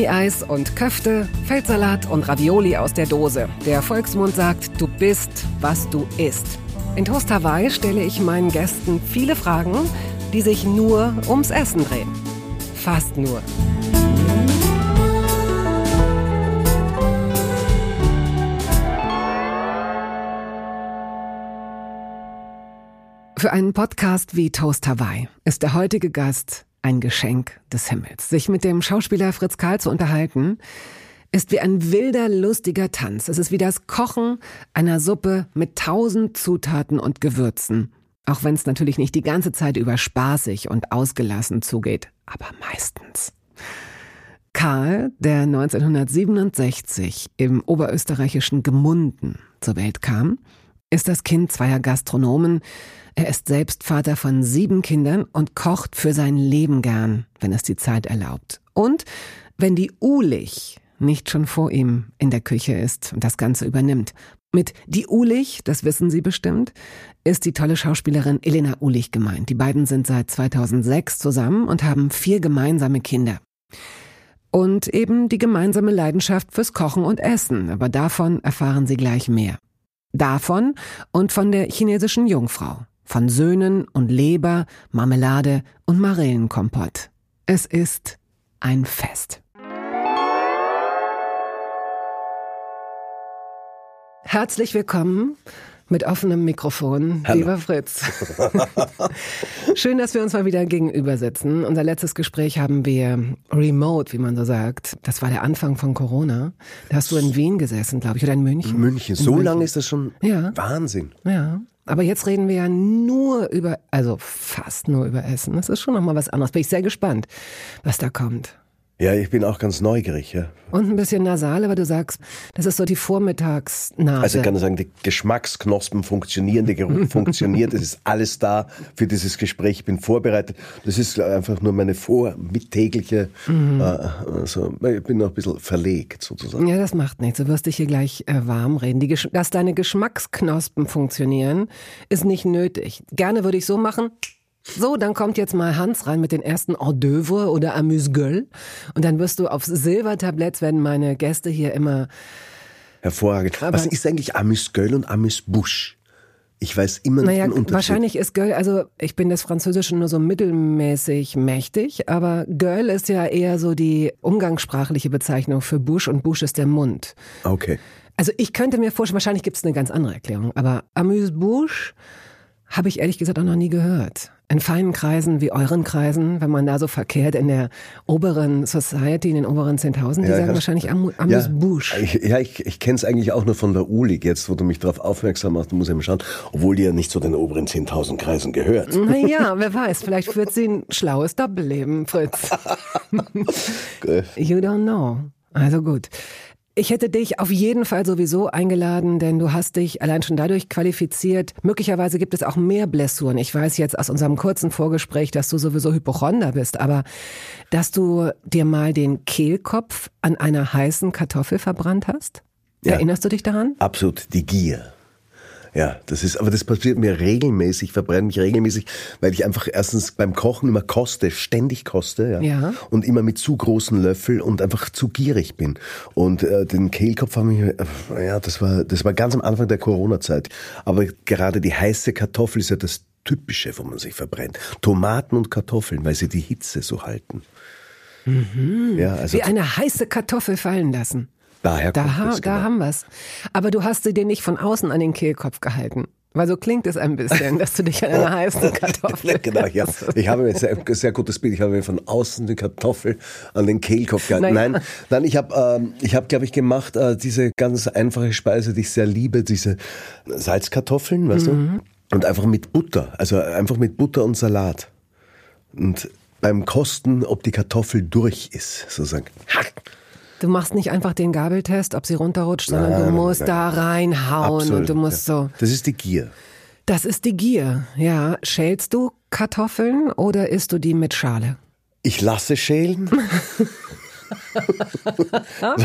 Gummieis und Köfte, Feldsalat und Ravioli aus der Dose. Der Volksmund sagt, du bist, was du isst. In Toast Hawaii stelle ich meinen Gästen viele Fragen, die sich nur ums Essen drehen. Fast nur. Für einen Podcast wie Toast Hawaii ist der heutige Gast ein Geschenk des Himmels. Sich mit dem Schauspieler Fritz Karl zu unterhalten, ist wie ein wilder, lustiger Tanz. Es ist wie das Kochen einer Suppe mit tausend Zutaten und Gewürzen. Auch wenn es natürlich nicht die ganze Zeit über spaßig und ausgelassen zugeht, aber meistens. Karl, der 1967 im oberösterreichischen Gemunden zur Welt kam, ist das Kind zweier Gastronomen, er ist selbst Vater von sieben Kindern und kocht für sein Leben gern, wenn es die Zeit erlaubt. Und wenn die Ulich nicht schon vor ihm in der Küche ist und das Ganze übernimmt. Mit die Ulich, das wissen Sie bestimmt, ist die tolle Schauspielerin Elena Ulich gemeint. Die beiden sind seit 2006 zusammen und haben vier gemeinsame Kinder. Und eben die gemeinsame Leidenschaft fürs Kochen und Essen, aber davon erfahren Sie gleich mehr. Davon und von der chinesischen Jungfrau von Söhnen und Leber, Marmelade und Marillenkompott. Es ist ein Fest. Herzlich willkommen mit offenem Mikrofon, Hallo. lieber Fritz. Schön, dass wir uns mal wieder gegenüber sitzen. Unser letztes Gespräch haben wir remote, wie man so sagt. Das war der Anfang von Corona. Da hast du in Wien gesessen, glaube ich, oder in München. München. So lange ist das schon ja. Wahnsinn. Ja. Aber jetzt reden wir ja nur über, also fast nur über Essen. Das ist schon nochmal was anderes. Bin ich sehr gespannt, was da kommt. Ja, ich bin auch ganz neugierig, ja. Und ein bisschen nasal, aber du sagst, das ist so die Vormittagsnase. Also ich kann sagen, die Geschmacksknospen funktionieren, der Geruch funktioniert, es ist alles da für dieses Gespräch. Ich bin vorbereitet. Das ist einfach nur meine vormittägliche, mhm. äh, also ich bin noch ein bisschen verlegt sozusagen. Ja, das macht nichts. Du wirst dich hier gleich äh, warm reden. Dass deine Geschmacksknospen funktionieren, ist nicht nötig. Gerne würde ich so machen. So, dann kommt jetzt mal Hans rein mit den ersten Hors d'oeuvre oder Amuse-Gueule. Und dann wirst du aufs Silbertablett, werden meine Gäste hier immer. Hervorragend. Aber Was ist eigentlich Amuse-Gueule und Amuse-Bouche? Ich weiß immer nicht naja, den Unterschied. Wahrscheinlich ist Gueule, also ich bin des Französischen nur so mittelmäßig mächtig, aber Gueule ist ja eher so die umgangssprachliche Bezeichnung für Bouche und Bouche ist der Mund. Okay. Also ich könnte mir vorstellen, wahrscheinlich gibt es eine ganz andere Erklärung, aber Amuse-Bouche habe ich ehrlich gesagt auch noch nie gehört. In feinen Kreisen wie euren Kreisen, wenn man da so verkehrt in der oberen Society, in den oberen 10.000, die ja, sagen wahrscheinlich Am Amuse ja, Bouche. Ich, ja, ich, ich kenne es eigentlich auch nur von der Ulig, jetzt wo du mich darauf aufmerksam machst, musst ja mal schauen, obwohl die ja nicht zu den oberen 10.000 Kreisen gehört. Naja, wer weiß, vielleicht führt sie ein schlaues Doppelleben, Fritz. you don't know. Also gut. Ich hätte dich auf jeden Fall sowieso eingeladen, denn du hast dich allein schon dadurch qualifiziert. Möglicherweise gibt es auch mehr Blessuren. Ich weiß jetzt aus unserem kurzen Vorgespräch, dass du sowieso Hypochonder bist, aber dass du dir mal den Kehlkopf an einer heißen Kartoffel verbrannt hast? Ja. Erinnerst du dich daran? Absolut, die Gier. Ja, das ist, aber das passiert mir regelmäßig, verbrenne mich regelmäßig, weil ich einfach erstens beim Kochen immer koste, ständig koste, ja, ja. und immer mit zu großen Löffel und einfach zu gierig bin. Und äh, den Kehlkopf habe ich, äh, ja, das war, das war ganz am Anfang der Corona-Zeit. Aber gerade die heiße Kartoffel ist ja das Typische, wo man sich verbrennt. Tomaten und Kartoffeln, weil sie die Hitze so halten. Mhm. Ja, also Wie eine heiße Kartoffel fallen lassen. Daher da, ha es, da genau. haben wir's. Aber du hast sie dir nicht von außen an den Kehlkopf gehalten. Weil so klingt es ein bisschen, dass du dich an einer heißen Kartoffel. genau, ja. Ich habe jetzt ein sehr, sehr gutes Bild. Ich habe mir von außen die Kartoffel an den Kehlkopf gehalten. Naja. Nein, nein, ich habe, ähm, ich habe, glaube ich, gemacht äh, diese ganz einfache Speise, die ich sehr liebe, diese Salzkartoffeln, weißt mhm. du? Und einfach mit Butter, also einfach mit Butter und Salat. Und beim Kosten, ob die Kartoffel durch ist, sozusagen. Du machst nicht einfach den Gabeltest, ob sie runterrutscht, sondern nein, du musst nein. da reinhauen Absolut, und du musst ja. so. Das ist die Gier. Das ist die Gier, ja. Schälst du Kartoffeln oder isst du die mit Schale? Ich lasse schälen.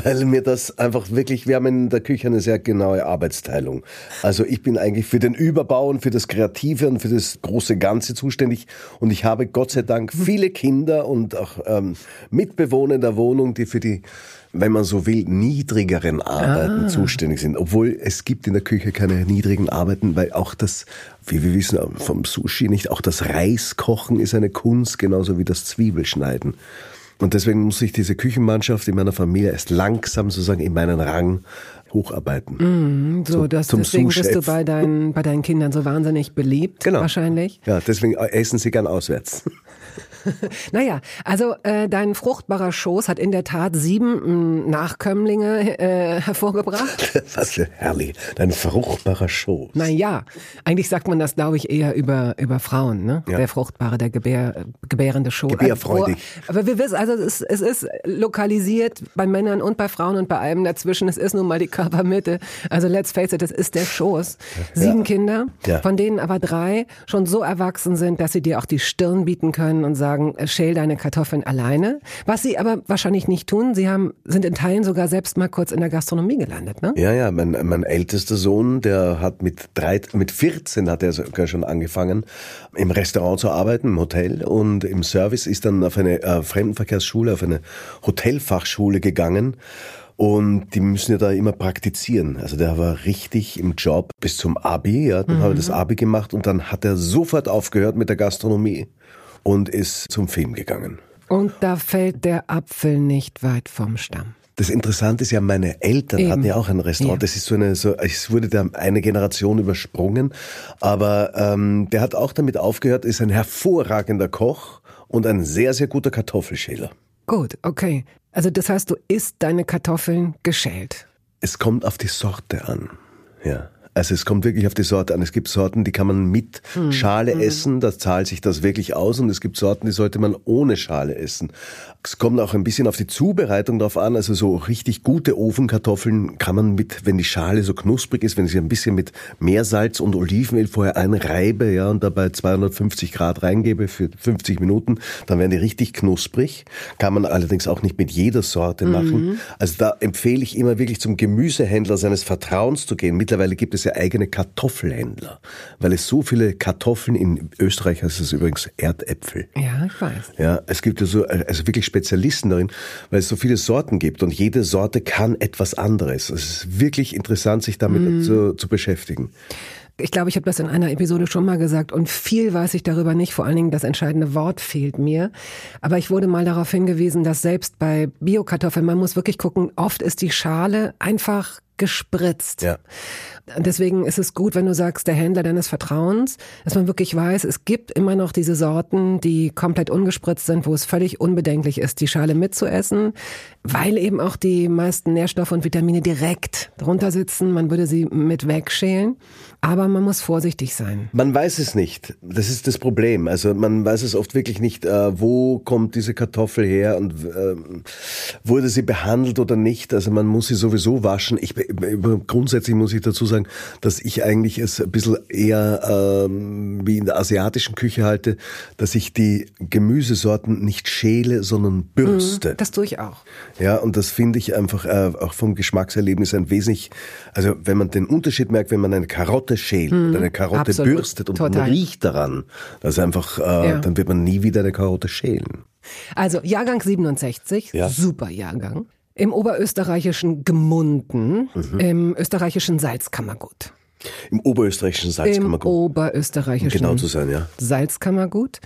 Weil mir das einfach wirklich, wir haben in der Küche eine sehr genaue Arbeitsteilung. Also ich bin eigentlich für den Überbau und für das Kreative und für das große Ganze zuständig. Und ich habe Gott sei Dank viele Kinder und auch ähm, Mitbewohner in der Wohnung, die für die wenn man so will, niedrigeren Arbeiten ah. zuständig sind. Obwohl es gibt in der Küche keine niedrigen Arbeiten, weil auch das, wie wir wissen vom Sushi nicht, auch das Reiskochen ist eine Kunst, genauso wie das Zwiebelschneiden. Und deswegen muss ich diese Küchenmannschaft in meiner Familie erst langsam sozusagen in meinen Rang hocharbeiten. Mm, so, das, zum deswegen bist du bei deinen, bei deinen Kindern so wahnsinnig beliebt, genau. wahrscheinlich. Ja, deswegen essen sie gern auswärts. naja, also äh, dein fruchtbarer Schoß hat in der Tat sieben mh, mm, Nachkömmlinge äh, hervorgebracht. Was für herrlich, dein fruchtbarer Schoß. Naja, eigentlich sagt man das, glaube ich, eher über, über Frauen, ne? Ja. Der fruchtbare, der gebär, gebärende Schoß. Gebärfreudig. Aber wir wissen, also es, es ist lokalisiert bei Männern und bei Frauen und bei allem dazwischen. Es ist nun mal die Körpermitte. Also let's face it, es ist der Schoß. Sieben ja. Kinder, ja. von denen aber drei schon so erwachsen sind, dass sie dir auch die Stirn bieten können und sagen, sagen, äh, schäl deine Kartoffeln alleine. Was sie aber wahrscheinlich nicht tun. Sie haben, sind in Teilen sogar selbst mal kurz in der Gastronomie gelandet, ne? Ja, ja. Mein, mein ältester Sohn, der hat mit drei, mit 14 hat er sogar schon angefangen, im Restaurant zu arbeiten, im Hotel und im Service ist dann auf eine äh, Fremdenverkehrsschule, auf eine Hotelfachschule gegangen. Und die müssen ja da immer praktizieren. Also der war richtig im Job bis zum Abi, ja. Dann mhm. hat er das Abi gemacht und dann hat er sofort aufgehört mit der Gastronomie und ist zum Film gegangen. Und da fällt der Apfel nicht weit vom Stamm. Das Interessante ist ja, meine Eltern Eben. hatten ja auch ein Restaurant. Ja. Das ist so eine, so, es wurde da eine Generation übersprungen. Aber ähm, der hat auch damit aufgehört, ist ein hervorragender Koch und ein sehr, sehr guter Kartoffelschäler. Gut, okay. Also das heißt, du isst deine Kartoffeln geschält. Es kommt auf die Sorte an. Ja. Also es kommt wirklich auf die Sorte an. Es gibt Sorten, die kann man mit hm. Schale mhm. essen, da zahlt sich das wirklich aus und es gibt Sorten, die sollte man ohne Schale essen. Es kommt auch ein bisschen auf die Zubereitung drauf an. Also so richtig gute Ofenkartoffeln kann man mit, wenn die Schale so knusprig ist, wenn ich sie ein bisschen mit Meersalz und Olivenöl vorher einreibe, ja, und dabei 250 Grad reingebe für 50 Minuten, dann werden die richtig knusprig. Kann man allerdings auch nicht mit jeder Sorte machen. Mhm. Also da empfehle ich immer wirklich zum Gemüsehändler seines Vertrauens zu gehen. Mittlerweile gibt es ja eigene Kartoffelhändler, weil es so viele Kartoffeln in Österreich heißt es übrigens Erdäpfel. Ja, ich weiß. Ja, es gibt ja so, also wirklich Spezialisten darin, weil es so viele Sorten gibt und jede Sorte kann etwas anderes. Es ist wirklich interessant, sich damit mm. zu, zu beschäftigen. Ich glaube, ich habe das in einer Episode schon mal gesagt und viel weiß ich darüber nicht. Vor allen Dingen das entscheidende Wort fehlt mir. Aber ich wurde mal darauf hingewiesen, dass selbst bei Biokartoffeln, man muss wirklich gucken, oft ist die Schale einfach gespritzt. Ja. Deswegen ist es gut, wenn du sagst, der Händler deines Vertrauens, dass man wirklich weiß, es gibt immer noch diese Sorten, die komplett ungespritzt sind, wo es völlig unbedenklich ist, die Schale mitzuessen, weil eben auch die meisten Nährstoffe und Vitamine direkt drunter sitzen. Man würde sie mit wegschälen. Aber man muss vorsichtig sein. Man weiß es nicht. Das ist das Problem. Also man weiß es oft wirklich nicht, äh, wo kommt diese Kartoffel her und äh, wurde sie behandelt oder nicht. Also man muss sie sowieso waschen. Ich, grundsätzlich muss ich dazu sagen, dass ich eigentlich es ein bisschen eher ähm, wie in der asiatischen Küche halte, dass ich die Gemüsesorten nicht schäle, sondern bürste. das tue ich auch. Ja, und das finde ich einfach äh, auch vom Geschmackserlebnis ein wesentlich, also wenn man den Unterschied merkt, wenn man eine Karotte Karotte schält hm, oder eine Karotte absolut, bürstet und total. man riecht daran, das ist einfach, äh, ja. dann wird man nie wieder eine Karotte schälen. Also Jahrgang 67, ja. super Jahrgang. Im oberösterreichischen Gemunden, mhm. im österreichischen Salzkammergut. Im oberösterreichischen Salzkammergut. Im oberösterreichischen genau zu sein, ja. Salzkammergut.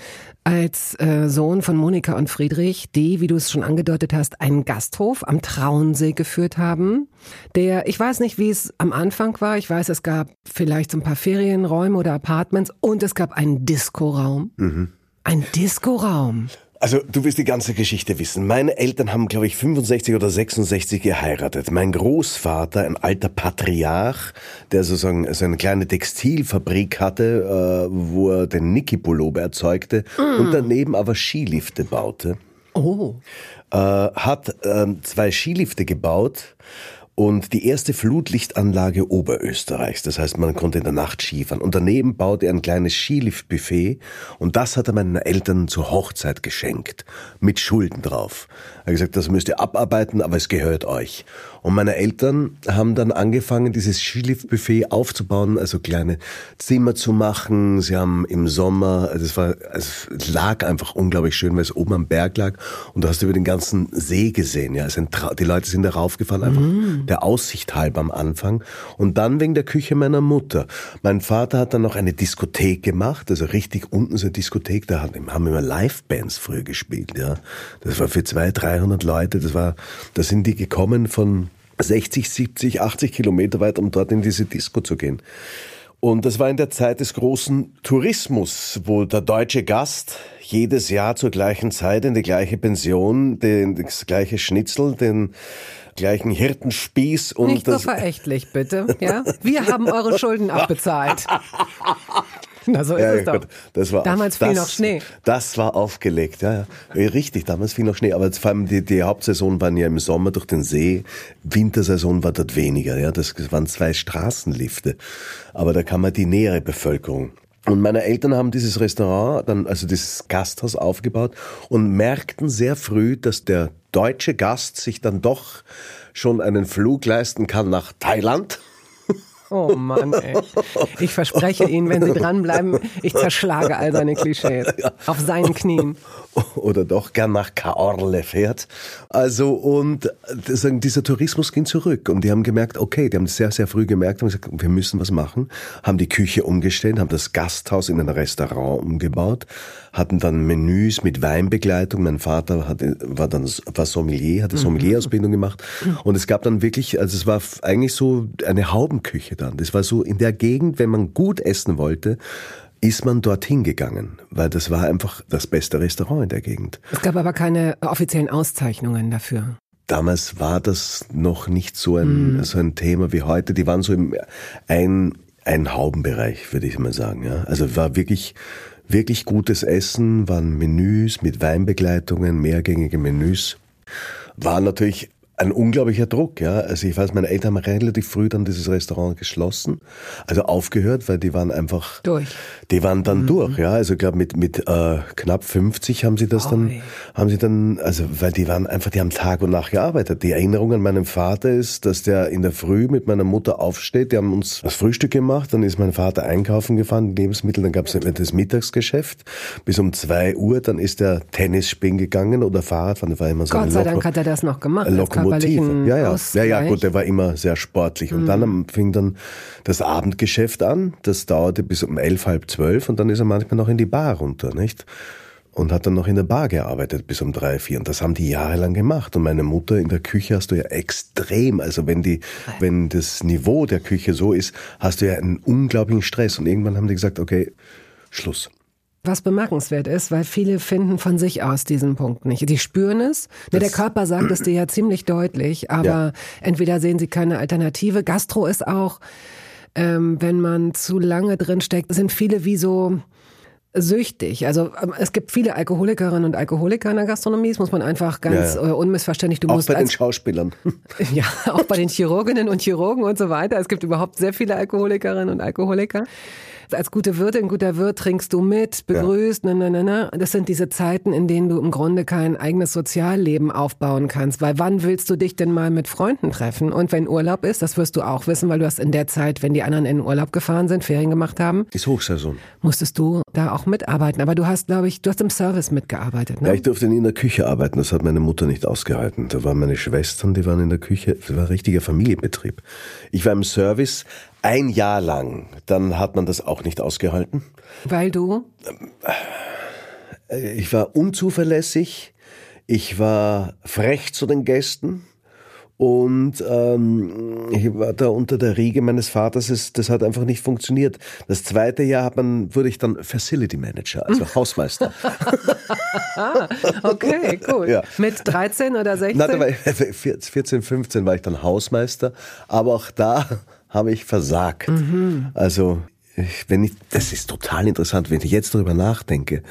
Als äh, Sohn von Monika und Friedrich, die, wie du es schon angedeutet hast, einen Gasthof am Traunsee geführt haben. Der, ich weiß nicht, wie es am Anfang war. Ich weiß, es gab vielleicht so ein paar Ferienräume oder Apartments und es gab einen Diskoraum. Mhm. Ein Diskoraum. Also du wirst die ganze Geschichte wissen. Meine Eltern haben, glaube ich, 65 oder 66 geheiratet. Mein Großvater, ein alter Patriarch, der sozusagen so eine kleine Textilfabrik hatte, äh, wo er den Niki-Pullover erzeugte mm. und daneben aber Skilifte baute. Oh. Äh, hat äh, zwei Skilifte gebaut und die erste Flutlichtanlage Oberösterreichs. Das heißt, man konnte in der Nacht Skifahren. Und daneben baute er ein kleines Skiliftbuffet und das hat er meinen Eltern zur Hochzeit geschenkt. Mit Schulden drauf. Er hat gesagt, das müsst ihr abarbeiten, aber es gehört euch. Und meine Eltern haben dann angefangen, dieses Skiliftbuffet aufzubauen, also kleine Zimmer zu machen. Sie haben im Sommer, also es war, also es lag einfach unglaublich schön, weil es oben am Berg lag und du hast über den ganzen See gesehen. Ja, also die Leute sind da raufgefahren, einfach mm der Aussicht halber am Anfang und dann wegen der Küche meiner Mutter. Mein Vater hat dann noch eine Diskothek gemacht, also richtig unten so eine Diskothek, da haben immer Live-Bands früher gespielt, ja. Das war für zwei, dreihundert Leute, das war, da sind die gekommen von 60, 70, 80 Kilometer weit, um dort in diese Disco zu gehen. Und das war in der Zeit des großen Tourismus, wo der deutsche Gast jedes Jahr zur gleichen Zeit in die gleiche Pension, den, das gleiche Schnitzel, den gleichen Hirtenspieß und Nicht so verächtlich, bitte. Ja? Wir haben eure Schulden abbezahlt. Na, so ist ja, es doch. das war damals fiel das, noch Schnee. Das war aufgelegt, ja, ja. Richtig, damals fiel noch Schnee. Aber vor allem die, die Hauptsaison waren ja im Sommer durch den See. Wintersaison war dort weniger, ja. Das waren zwei Straßenlifte. Aber da kam man die nähere Bevölkerung. Und meine Eltern haben dieses Restaurant, dann, also dieses Gasthaus aufgebaut und merkten sehr früh, dass der deutsche Gast sich dann doch schon einen Flug leisten kann nach Thailand Oh Mann, ey. Ich verspreche Ihnen, wenn Sie dranbleiben, ich zerschlage all seine Klischees. Auf seinen Knien. Oder doch gern nach Kaorle fährt. Also, und dieser Tourismus ging zurück. Und die haben gemerkt, okay, die haben sehr, sehr früh gemerkt, haben gesagt, wir müssen was machen. Haben die Küche umgestellt, haben das Gasthaus in ein Restaurant umgebaut, hatten dann Menüs mit Weinbegleitung. Mein Vater hat, war dann, war Sommelier, hatte mhm. Sommelierausbildung gemacht. Und es gab dann wirklich, also es war eigentlich so eine Haubenküche dann. Das war so in der Gegend, wenn man gut essen wollte, ist man dorthin gegangen, weil das war einfach das beste Restaurant in der Gegend. Es gab aber keine offiziellen Auszeichnungen dafür. Damals war das noch nicht so ein, mm. so ein Thema wie heute. Die waren so im ein, ein Haubenbereich, würde ich mal sagen. Ja. Also war wirklich, wirklich gutes Essen, waren Menüs mit Weinbegleitungen, mehrgängige Menüs. War natürlich ein unglaublicher Druck, ja. Also ich weiß, meine Eltern haben relativ früh dann dieses Restaurant geschlossen, also aufgehört, weil die waren einfach durch. Die waren dann mhm. durch, ja. Also ich glaube mit mit äh, knapp 50 haben sie das oh, dann, ey. haben sie dann, also weil die waren einfach, die haben Tag und Nacht gearbeitet. Die Erinnerung an meinen Vater ist, dass der in der Früh mit meiner Mutter aufsteht. Die haben uns das Frühstück gemacht, dann ist mein Vater einkaufen gefahren, Lebensmittel, dann gab es das Mittagsgeschäft bis um zwei Uhr, dann ist der Tennis spielen gegangen oder Fahrradfahren. Das war immer so Gott sei Dank hat er das noch gemacht körperlichen ja, ja. ja, ja, gut, der war immer sehr sportlich. Und mhm. dann fing dann das Abendgeschäft an. Das dauerte bis um elf, halb zwölf und dann ist er manchmal noch in die Bar runter, nicht? Und hat dann noch in der Bar gearbeitet bis um drei, vier. Und das haben die jahrelang gemacht. Und meine Mutter in der Küche hast du ja extrem, also wenn die, wenn das Niveau der Küche so ist, hast du ja einen unglaublichen Stress. Und irgendwann haben die gesagt, okay, Schluss. Was bemerkenswert ist, weil viele finden von sich aus diesen Punkt nicht. Die spüren es. Das der Körper sagt es dir ja ziemlich deutlich, aber ja. entweder sehen sie keine Alternative. Gastro ist auch, ähm, wenn man zu lange drin steckt, sind viele wie so süchtig. Also ähm, es gibt viele Alkoholikerinnen und Alkoholiker in der Gastronomie. Das muss man einfach ganz ja, ja. Äh, unmissverständlich. Du auch musst bei den Schauspielern. Ja, auch bei den Chirurginnen und Chirurgen und so weiter. Es gibt überhaupt sehr viele Alkoholikerinnen und Alkoholiker als gute Wirtin, guter Wirt trinkst du mit, begrüßt, ja. na, na, na, Das sind diese Zeiten, in denen du im Grunde kein eigenes Sozialleben aufbauen kannst. Weil wann willst du dich denn mal mit Freunden treffen? Und wenn Urlaub ist, das wirst du auch wissen, weil du hast in der Zeit, wenn die anderen in Urlaub gefahren sind, Ferien gemacht haben. Ist Hochsaison. Musstest du da auch mitarbeiten. Aber du hast, glaube ich, du hast im Service mitgearbeitet, ne? Ja, ich durfte nie in der Küche arbeiten. Das hat meine Mutter nicht ausgehalten. Da waren meine Schwestern, die waren in der Küche. Das war ein richtiger Familienbetrieb. Ich war im Service, ein Jahr lang. Dann hat man das auch nicht ausgehalten. Weil du? Ich war unzuverlässig. Ich war frech zu den Gästen. Und ähm, ich war da unter der Riege meines Vaters, es, das hat einfach nicht funktioniert. Das zweite Jahr hat man, wurde ich dann Facility Manager, also Hausmeister. okay, cool. Ja. Mit 13 oder 16? Nein, da war ich, 14, 15 war ich dann Hausmeister, aber auch da habe ich versagt. Mhm. Also, wenn ich, das ist total interessant, wenn ich jetzt darüber nachdenke.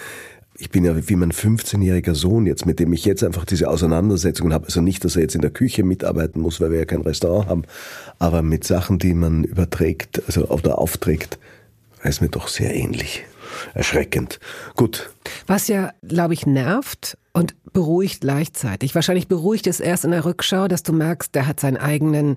ich bin ja wie mein 15-jähriger Sohn jetzt, mit dem ich jetzt einfach diese Auseinandersetzungen habe. Also nicht, dass er jetzt in der Küche mitarbeiten muss, weil wir ja kein Restaurant haben, aber mit Sachen, die man überträgt, also oder aufträgt, ist mir doch sehr ähnlich. Erschreckend. Gut. Was ja, glaube ich, nervt und beruhigt gleichzeitig. Wahrscheinlich beruhigt es erst in der Rückschau, dass du merkst, der hat seinen eigenen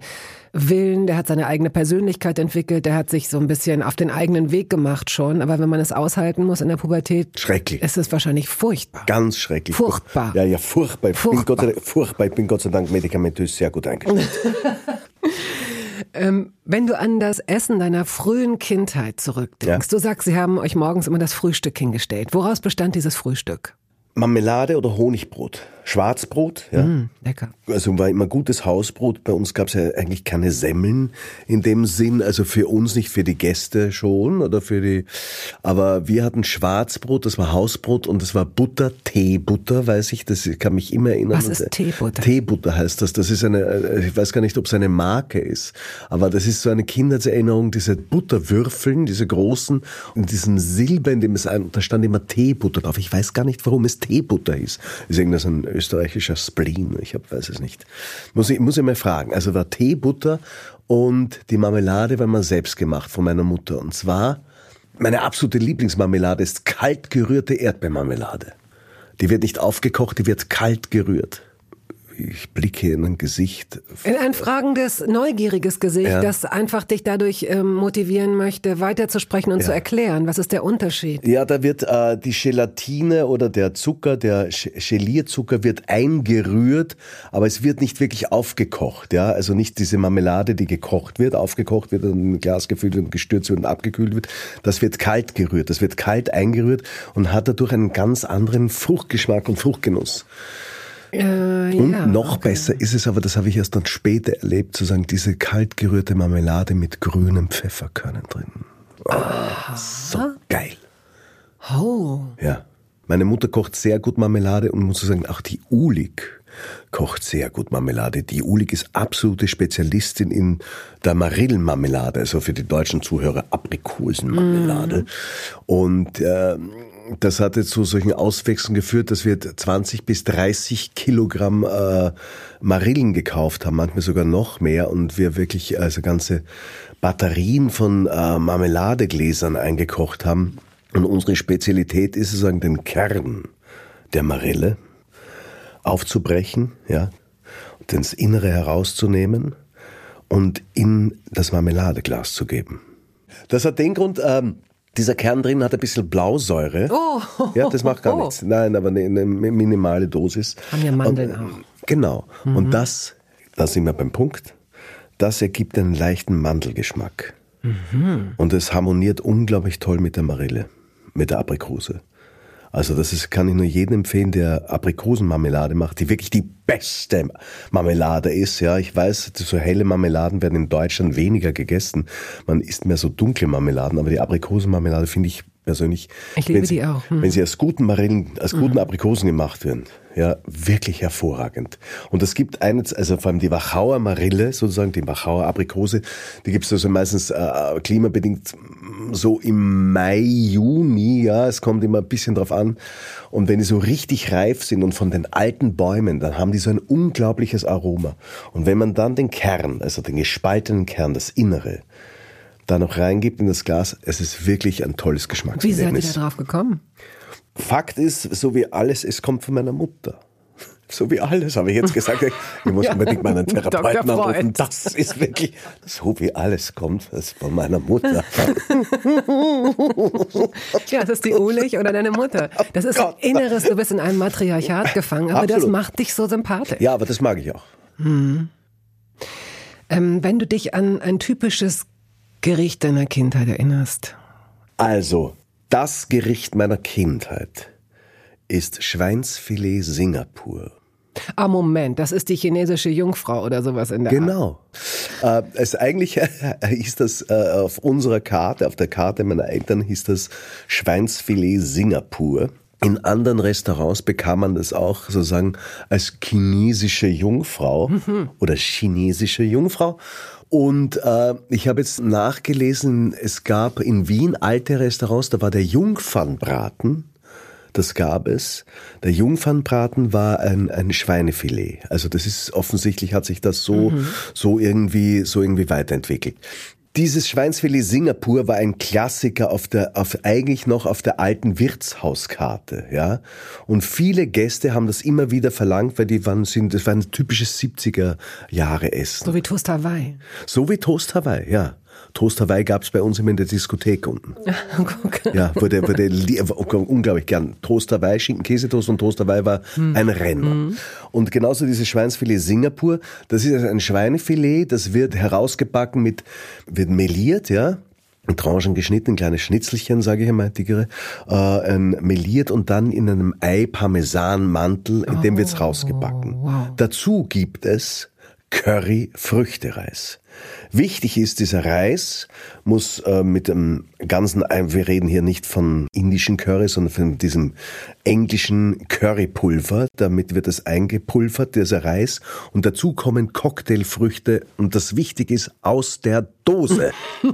Willen, der hat seine eigene Persönlichkeit entwickelt, der hat sich so ein bisschen auf den eigenen Weg gemacht schon. Aber wenn man es aushalten muss in der Pubertät, schrecklich. ist es wahrscheinlich furchtbar. Ganz schrecklich. Furchtbar. Ja, ja, furchtbar. Furchtbar. Bin Gott, furchtbar. Ich bin Gott sei Dank medikamentös sehr gut eingestellt. Ähm, wenn du an das Essen deiner frühen Kindheit zurückdenkst, ja. du sagst, sie haben euch morgens immer das Frühstück hingestellt. Woraus bestand dieses Frühstück? Marmelade oder Honigbrot. Schwarzbrot, ja. Mm, lecker. Also war immer gutes Hausbrot. Bei uns gab es ja eigentlich keine Semmeln in dem Sinn. Also für uns nicht, für die Gäste schon oder für die. Aber wir hatten Schwarzbrot, das war Hausbrot und das war Butter, Teebutter, weiß ich. Das kann mich immer erinnern. Was ist Teebutter? Teebutter heißt das. Das ist eine, äh, ich weiß gar nicht, ob es eine Marke ist. Aber das ist so eine Kindheitserinnerung, diese Butterwürfeln, diese großen, in diesem Silber, in dem es ein, da stand immer Teebutter drauf. Ich weiß gar nicht, warum es Teebutter ist. Ist irgendein österreichischer Spleen. Ich hab, weiß es nicht. Muss ich, muss ich mal fragen. Also war Teebutter und die Marmelade war mal selbst gemacht von meiner Mutter. Und zwar, meine absolute Lieblingsmarmelade ist kalt gerührte Erdbeermarmelade. Die wird nicht aufgekocht, die wird kalt gerührt ich blicke in ein Gesicht. In ein fragendes, neugieriges Gesicht, ja. das einfach dich dadurch ähm, motivieren möchte, weiterzusprechen und ja. zu erklären. Was ist der Unterschied? Ja, da wird äh, die Gelatine oder der Zucker, der Gelierzucker wird eingerührt, aber es wird nicht wirklich aufgekocht. Ja, also nicht diese Marmelade, die gekocht wird, aufgekocht wird und in ein Glas gefüllt wird und gestürzt wird und abgekühlt wird. Das wird kalt gerührt. Das wird kalt eingerührt und hat dadurch einen ganz anderen Fruchtgeschmack und Fruchtgenuss. Äh, und ja, noch okay. besser ist es aber, das habe ich erst dann später erlebt, zu sagen, diese kalt gerührte Marmelade mit grünem Pfefferkörnern drin. Oh, so geil. Oh. Ja. Meine Mutter kocht sehr gut Marmelade und muss sagen, auch die Ulig kocht sehr gut Marmelade. Die Ulig ist absolute Spezialistin in der Marillenmarmelade, also für die deutschen Zuhörer Aprikosenmarmelade. Mm. Und äh, das hat jetzt zu solchen Auswechseln geführt, dass wir 20 bis 30 Kilogramm äh, Marillen gekauft haben, manchmal sogar noch mehr und wir wirklich also ganze Batterien von äh, Marmeladegläsern eingekocht haben. Und unsere Spezialität ist sozusagen den Kern der Marille aufzubrechen, ja, und ins Innere herauszunehmen und in das Marmeladeglas zu geben. Das hat den Grund, ähm, dieser Kern drin hat ein bisschen Blausäure. Oh. Ja, das macht gar oh. nichts. Nein, aber eine, eine minimale Dosis. Haben ja Mandeln auch. Genau. Mhm. Und das, da sind wir beim Punkt, das ergibt einen leichten Mandelgeschmack. Mhm. Und es harmoniert unglaublich toll mit der Marille, mit der Aprikose. Also das ist, kann ich nur jedem empfehlen, der Aprikosenmarmelade macht, die wirklich die beste Marmelade ist. Ja, ich weiß, so helle Marmeladen werden in Deutschland weniger gegessen. Man isst mehr so dunkle Marmeladen, aber die Aprikosenmarmelade finde ich persönlich. Ich liebe sie, die auch. Hm. Wenn sie aus guten Marillen, aus guten mhm. Aprikosen gemacht werden, ja, wirklich hervorragend. Und es gibt eines, also vor allem die Wachauer Marille, sozusagen die Wachauer Aprikose, die gibt es also meistens äh, klimabedingt so im Mai, Juni, ja, es kommt immer ein bisschen drauf an. Und wenn die so richtig reif sind und von den alten Bäumen, dann haben die so ein unglaubliches Aroma. Und wenn man dann den Kern, also den gespaltenen Kern, das Innere, da noch reingibt in das Glas, es ist wirklich ein tolles Geschmackserlebnis. Wie seid ihr da drauf gekommen? Fakt ist, so wie alles, es kommt von meiner Mutter. So wie alles, habe ich jetzt gesagt. Ich muss ja, unbedingt meinen Therapeuten anrufen. Das ist wirklich, so wie alles kommt, das ist von meiner Mutter. ja, das ist die Ulich oder deine Mutter. Das ist Gott. Inneres, du bist in einem Matriarchat gefangen, aber Absolut. das macht dich so sympathisch. Ja, aber das mag ich auch. Hm. Ähm, wenn du dich an ein typisches Gericht deiner Kindheit erinnerst. Also, das Gericht meiner Kindheit ist Schweinsfilet Singapur. Ah, Moment, das ist die chinesische Jungfrau oder sowas in der Genau. Äh, es eigentlich hieß das äh, auf unserer Karte, auf der Karte meiner Eltern hieß das Schweinsfilet Singapur. In anderen Restaurants bekam man das auch sozusagen als chinesische Jungfrau mhm. oder chinesische Jungfrau. Und äh, ich habe jetzt nachgelesen, es gab in Wien alte Restaurants, da war der Jungfernbraten das gab es. Der Jungfernbraten war ein, ein Schweinefilet. Also das ist offensichtlich hat sich das so, mhm. so irgendwie, so irgendwie weiterentwickelt. Dieses Schweinsfilet Singapur war ein Klassiker auf der, auf, eigentlich noch auf der alten Wirtshauskarte, ja. Und viele Gäste haben das immer wieder verlangt, weil die waren, sind, das war ein typisches 70er Jahre Essen. So wie Toast Hawaii. So wie Toast Hawaii, ja. Toast Hawaii gab es bei uns immer in der Diskothek unten. ja, wurde, wurde unglaublich gern. Toast Hawaii, Schinken, Käsetoast und Toast Hawaii war hm. ein Renner. Hm. Und genauso dieses Schweinsfilet Singapur, das ist ein Schweinefilet, das wird herausgebacken mit, wird meliert, ja, in Tranchen geschnitten, kleine Schnitzelchen, sage ich einmal, dickere, äh, meliert und dann in einem Ei-Parmesan-Mantel, in dem oh, wird's rausgebacken. Wow. Dazu gibt es Curry-Früchtereis. Wichtig ist, dieser Reis muss äh, mit dem ganzen, wir reden hier nicht von indischen Curry, sondern von diesem englischen Currypulver. Damit wird es eingepulvert, dieser Reis. Und dazu kommen Cocktailfrüchte. Und das Wichtige ist, aus der Dose.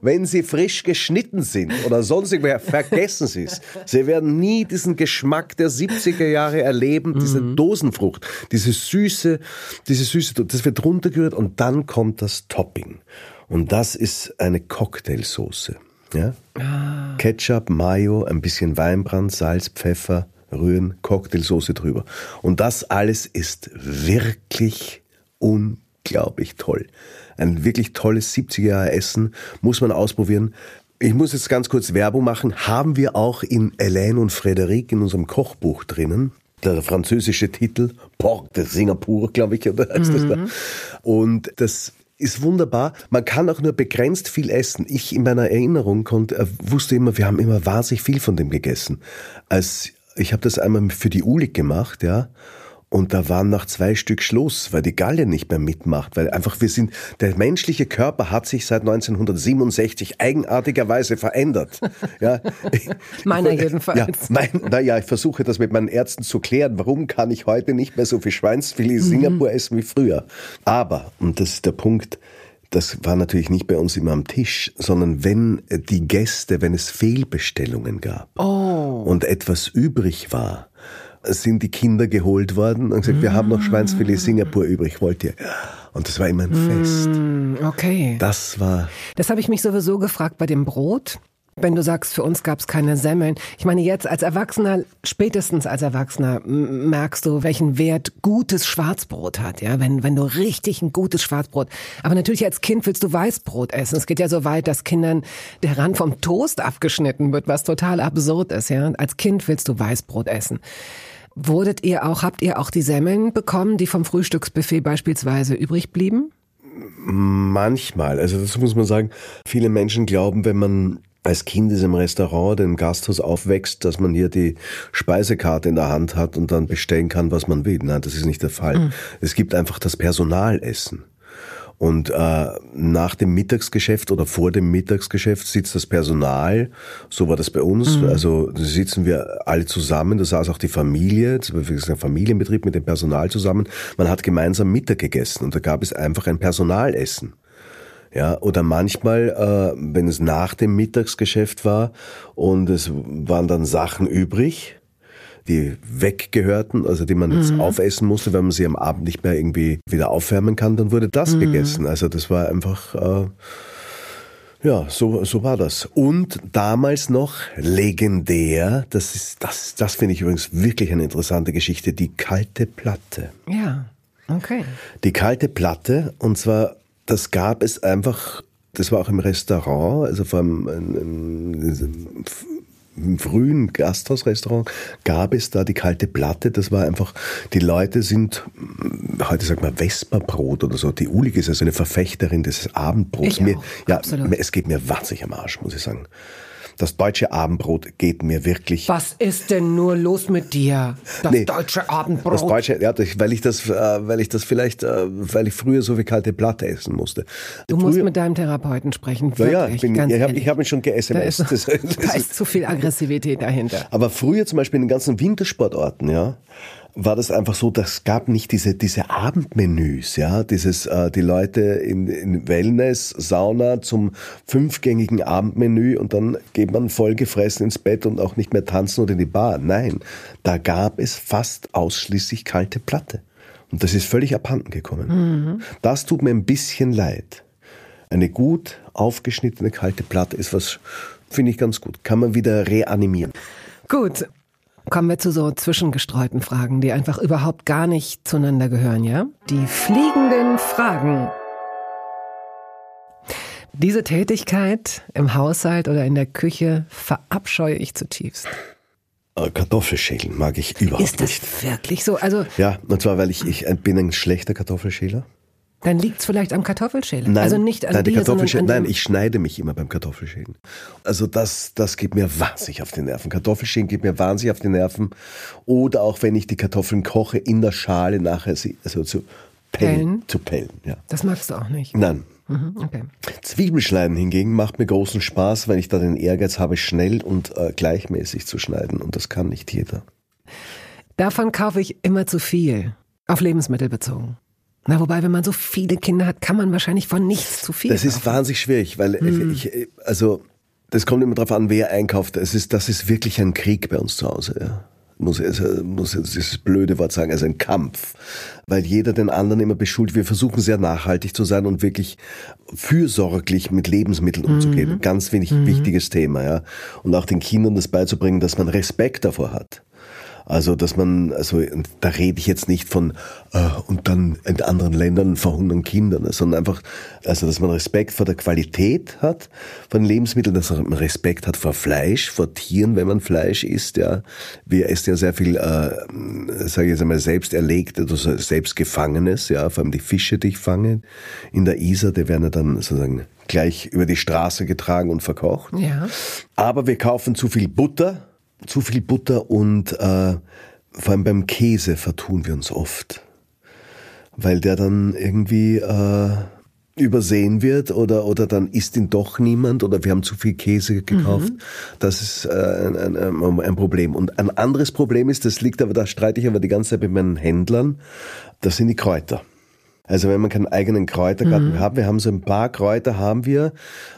Wenn sie frisch geschnitten sind oder sonst irgendwer, vergessen Sie es. Sie werden nie diesen Geschmack der 70er Jahre erleben, diese mhm. Dosenfrucht, diese süße, diese süße, das wird runtergerührt und dann kommt das Topping. Und das ist eine Cocktailsoße. Ja? Ah. Ketchup, Mayo, ein bisschen Weinbrand, Salz, Pfeffer, rühren, Cocktailsoße drüber. Und das alles ist wirklich unglaublich toll. Ein wirklich tolles 70er Jahre Essen, muss man ausprobieren. Ich muss jetzt ganz kurz Werbung machen. Haben wir auch in Hélène und Frédéric in unserem Kochbuch drinnen der französische Titel, Port de Singapur, glaube ich, oder heißt mhm. das da. Mhm. Und das ist wunderbar. Man kann auch nur begrenzt viel essen. Ich in meiner Erinnerung konnte, äh, wusste immer, wir haben immer wahnsinnig viel von dem gegessen. Als ich habe das einmal für die Ulik gemacht, ja. Und da waren nach zwei Stück Schluss, weil die Galle nicht mehr mitmacht, weil einfach wir sind, der menschliche Körper hat sich seit 1967 eigenartigerweise verändert. Ja. Meiner jedenfalls. Ja, mein, naja, ich versuche das mit meinen Ärzten zu klären. Warum kann ich heute nicht mehr so viel Schweinsfilet mhm. Singapur essen wie früher? Aber, und das ist der Punkt, das war natürlich nicht bei uns immer am Tisch, sondern wenn die Gäste, wenn es Fehlbestellungen gab oh. und etwas übrig war, sind die Kinder geholt worden und gesagt, mm. wir haben noch Schweinsfilet Singapur übrig, wollt ihr? Und das war immer ein Fest. Mm, okay. Das war. Das habe ich mich sowieso gefragt bei dem Brot. Wenn du sagst, für uns gab es keine Semmeln. Ich meine, jetzt als Erwachsener, spätestens als Erwachsener, merkst du, welchen Wert gutes Schwarzbrot hat, ja? Wenn, wenn du richtig ein gutes Schwarzbrot. Aber natürlich als Kind willst du Weißbrot essen. Es geht ja so weit, dass Kindern der Rand vom Toast abgeschnitten wird, was total absurd ist, ja? Als Kind willst du Weißbrot essen. Wurdet ihr auch, habt ihr auch die Semmeln bekommen, die vom Frühstücksbuffet beispielsweise übrig blieben? Manchmal. Also das muss man sagen. Viele Menschen glauben, wenn man als Kind ist im Restaurant, im Gasthaus aufwächst, dass man hier die Speisekarte in der Hand hat und dann bestellen kann, was man will. Nein, das ist nicht der Fall. Mhm. Es gibt einfach das Personalessen. Und äh, nach dem Mittagsgeschäft oder vor dem Mittagsgeschäft sitzt das Personal, so war das bei uns, mhm. also da sitzen wir alle zusammen, da saß auch die Familie, das war ein Familienbetrieb mit dem Personal zusammen, man hat gemeinsam Mittag gegessen und da gab es einfach ein Personalessen. Ja, oder manchmal, äh, wenn es nach dem Mittagsgeschäft war und es waren dann Sachen übrig, die weggehörten, also die man jetzt mhm. aufessen musste, wenn man sie am Abend nicht mehr irgendwie wieder aufwärmen kann, dann wurde das mhm. gegessen. Also das war einfach, äh, ja, so, so war das. Und damals noch legendär, das ist, das, das finde ich übrigens wirklich eine interessante Geschichte, die kalte Platte. Ja, okay. Die kalte Platte, und zwar, das gab es einfach das war auch im Restaurant, also vor allem im frühen Gasthausrestaurant gab es da die kalte Platte. Das war einfach, die Leute sind, heute sagt man Vesperbrot oder so. Die Ulig ist also eine Verfechterin des Abendbrots. Ich mir, auch, ja, absolut. es geht mir wahnsinnig am Arsch, muss ich sagen. Das deutsche Abendbrot geht mir wirklich. Was ist denn nur los mit dir? Das nee, deutsche Abendbrot. Das deutsche, ja, weil ich das, äh, weil ich das vielleicht, äh, weil ich früher so viel kalte Platte essen musste. Du früher, musst mit deinem Therapeuten sprechen. Wirklich, ja, ich, bin, ich habe hab ihn schon ge-SMS. Da, ist, da ist zu viel Aggressivität dahinter. Aber früher zum Beispiel in den ganzen Wintersportorten, ja, war das einfach so, das gab nicht diese, diese Abendmenüs, ja, dieses, äh, die Leute in, in Wellness, Sauna zum fünfgängigen Abendmenü und dann geht man vollgefressen ins Bett und auch nicht mehr tanzen oder in die Bar. Nein, da gab es fast ausschließlich kalte Platte. Und das ist völlig abhanden gekommen. Mhm. Das tut mir ein bisschen leid. Eine gut aufgeschnittene kalte Platte ist was, finde ich ganz gut. Kann man wieder reanimieren. Gut. Kommen wir zu so zwischengestreuten Fragen, die einfach überhaupt gar nicht zueinander gehören, ja? Die fliegenden Fragen. Diese Tätigkeit im Haushalt oder in der Küche verabscheue ich zutiefst. Äh, Kartoffelschälen mag ich überhaupt nicht. Ist das nicht. wirklich so? Also ja, und zwar, weil ich, ich bin ein schlechter Kartoffelschäler. Dann liegt es vielleicht am Kartoffelschälen. Nein, also nicht an nein, dir, Kartoffelschälen, Nein, ich schneide mich immer beim Kartoffelschälen. Also das, das geht mir wahnsinnig auf die Nerven. Kartoffelschälen geht mir wahnsinnig auf die Nerven. Oder auch wenn ich die Kartoffeln koche, in der Schale nachher sie, also zu pellen, pellen. zu pellen. Ja. Das magst du auch nicht. Nein. Mhm, okay. Zwiebelschneiden hingegen macht mir großen Spaß, weil ich da den Ehrgeiz habe, schnell und äh, gleichmäßig zu schneiden. Und das kann nicht jeder. Davon kaufe ich immer zu viel. Auf Lebensmittel bezogen. Na, wobei, wenn man so viele Kinder hat, kann man wahrscheinlich von nichts zu viel. Das ist wahnsinnig schwierig, weil hm. ich, also, das kommt immer darauf an, wer einkauft. Es ist, das ist wirklich ein Krieg bei uns zu Hause, ja. Muss, also, muss jetzt dieses blöde Wort sagen, also ein Kampf. Weil jeder den anderen immer beschuldigt. Wir versuchen sehr nachhaltig zu sein und wirklich fürsorglich mit Lebensmitteln umzugehen. Mhm. Ganz wenig mhm. wichtiges Thema, ja. Und auch den Kindern das beizubringen, dass man Respekt davor hat. Also, dass man, also da rede ich jetzt nicht von äh, und dann in anderen Ländern verhungern Kindern, sondern einfach, also dass man Respekt vor der Qualität hat von Lebensmitteln, dass man Respekt hat vor Fleisch, vor Tieren, wenn man Fleisch isst. Ja, wir essen ja sehr viel, äh, sage ich jetzt einmal selbst erlegt oder selbst gefangenes. Ja, vor allem die Fische, die ich fange in der Isar, die werden ja dann sozusagen gleich über die Straße getragen und verkocht. Ja. Aber wir kaufen zu viel Butter zu viel Butter und äh, vor allem beim Käse vertun wir uns oft, weil der dann irgendwie äh, übersehen wird oder, oder dann isst ihn doch niemand oder wir haben zu viel Käse gekauft. Mhm. Das ist äh, ein, ein, ein, Problem. Und ein anderes Problem ist, das liegt aber, da streite ich aber die ganze Zeit mit meinen Händlern, das sind die Kräuter. Also wenn man keinen eigenen Kräutergarten mhm. hat, wir haben so ein paar Kräuter haben wir,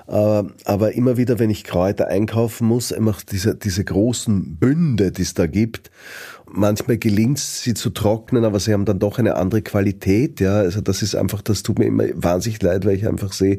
äh, aber immer wieder, wenn ich Kräuter einkaufen muss, immer diese, diese großen Bünde, die es da gibt, manchmal gelingt es, sie zu trocknen, aber sie haben dann doch eine andere Qualität. Ja, also das ist einfach, das tut mir immer wahnsinnig leid, weil ich einfach sehe,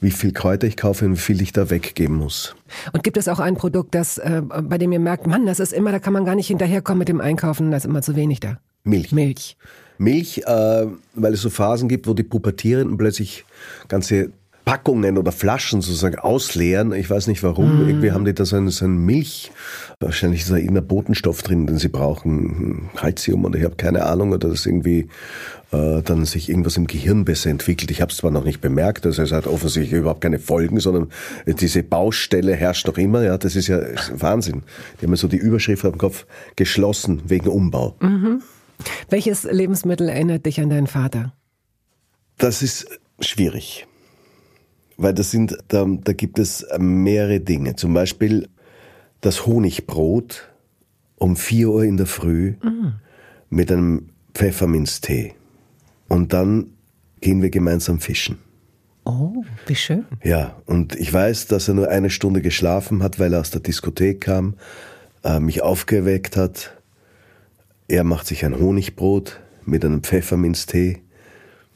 wie viel Kräuter ich kaufe und wie viel ich da weggeben muss. Und gibt es auch ein Produkt, das, äh, bei dem ihr merkt, Mann, das ist immer, da kann man gar nicht hinterherkommen mit dem Einkaufen, da ist immer zu wenig da? Milch. Milch. Milch, äh, weil es so Phasen gibt, wo die Pubertierenden plötzlich ganze Packungen oder Flaschen sozusagen ausleeren. Ich weiß nicht warum. Mm. Irgendwie haben die da so einen, so einen Milch. Wahrscheinlich ist da irgendein Botenstoff drin, den sie brauchen. Calcium oder ich habe keine Ahnung. Oder dass irgendwie äh, dann sich irgendwas im Gehirn besser entwickelt. Ich habe es zwar noch nicht bemerkt. Also es hat offensichtlich überhaupt keine Folgen, sondern diese Baustelle herrscht noch immer. Ja, das ist ja Wahnsinn. Die haben so die Überschrift auf dem Kopf geschlossen wegen Umbau. Mhm. Welches Lebensmittel erinnert dich an deinen Vater? Das ist schwierig. Weil das sind, da, da gibt es mehrere Dinge. Zum Beispiel das Honigbrot um 4 Uhr in der Früh mhm. mit einem Pfefferminztee. Und dann gehen wir gemeinsam fischen. Oh, wie schön. Ja, und ich weiß, dass er nur eine Stunde geschlafen hat, weil er aus der Diskothek kam, äh, mich aufgeweckt hat er macht sich ein Honigbrot mit einem Pfefferminztee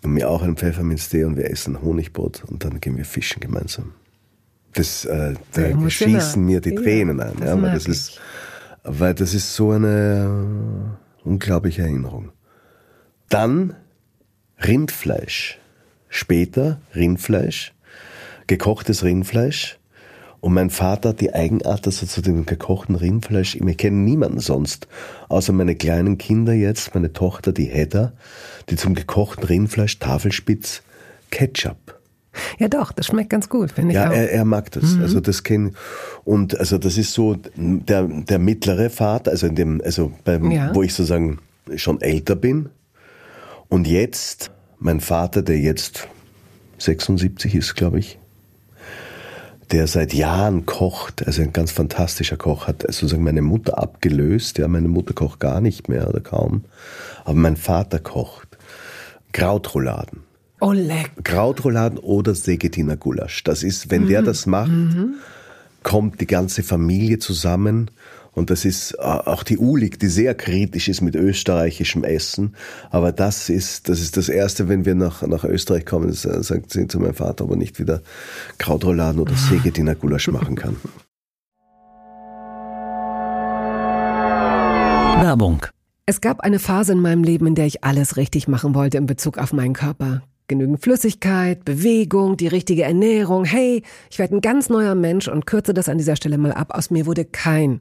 und mir auch einen Pfefferminztee und wir essen Honigbrot und dann gehen wir fischen gemeinsam. Das, äh, da schießen mir die Tränen ja, ein, ja, weil das ist, weil das ist so eine unglaubliche Erinnerung. Dann Rindfleisch. Später Rindfleisch, gekochtes Rindfleisch und mein Vater hat die Eigenart, dass er zu dem gekochten Rindfleisch, ich kenne niemanden sonst, außer meine kleinen Kinder jetzt, meine Tochter, die Hedda, die zum gekochten Rindfleisch Tafelspitz Ketchup. Ja doch, das schmeckt ganz gut, finde ich ja. Er, er mag das. Mhm. Also das kenn und also das ist so der der mittlere Vater, also in dem also beim ja. wo ich sozusagen schon älter bin und jetzt mein Vater, der jetzt 76 ist, glaube ich, der seit Jahren kocht, also ein ganz fantastischer Koch, hat sozusagen meine Mutter abgelöst. Ja, meine Mutter kocht gar nicht mehr oder kaum. Aber mein Vater kocht. Krautrouladen. Oh, leck. Krautrouladen oder Segetiner Gulasch. Das ist, wenn mhm. der das macht, mhm. kommt die ganze Familie zusammen. Und das ist äh, auch die Ulig, die sehr kritisch ist mit österreichischem Essen. Aber das ist, das ist das Erste, wenn wir nach, nach Österreich kommen, sagt sie zu meinem Vater, ob er nicht wieder Krautrouladen oder Segetiner Gulasch machen kann. Werbung. Es gab eine Phase in meinem Leben, in der ich alles richtig machen wollte in Bezug auf meinen Körper. Genügend Flüssigkeit, Bewegung, die richtige Ernährung. Hey, ich werde ein ganz neuer Mensch und kürze das an dieser Stelle mal ab. Aus mir wurde kein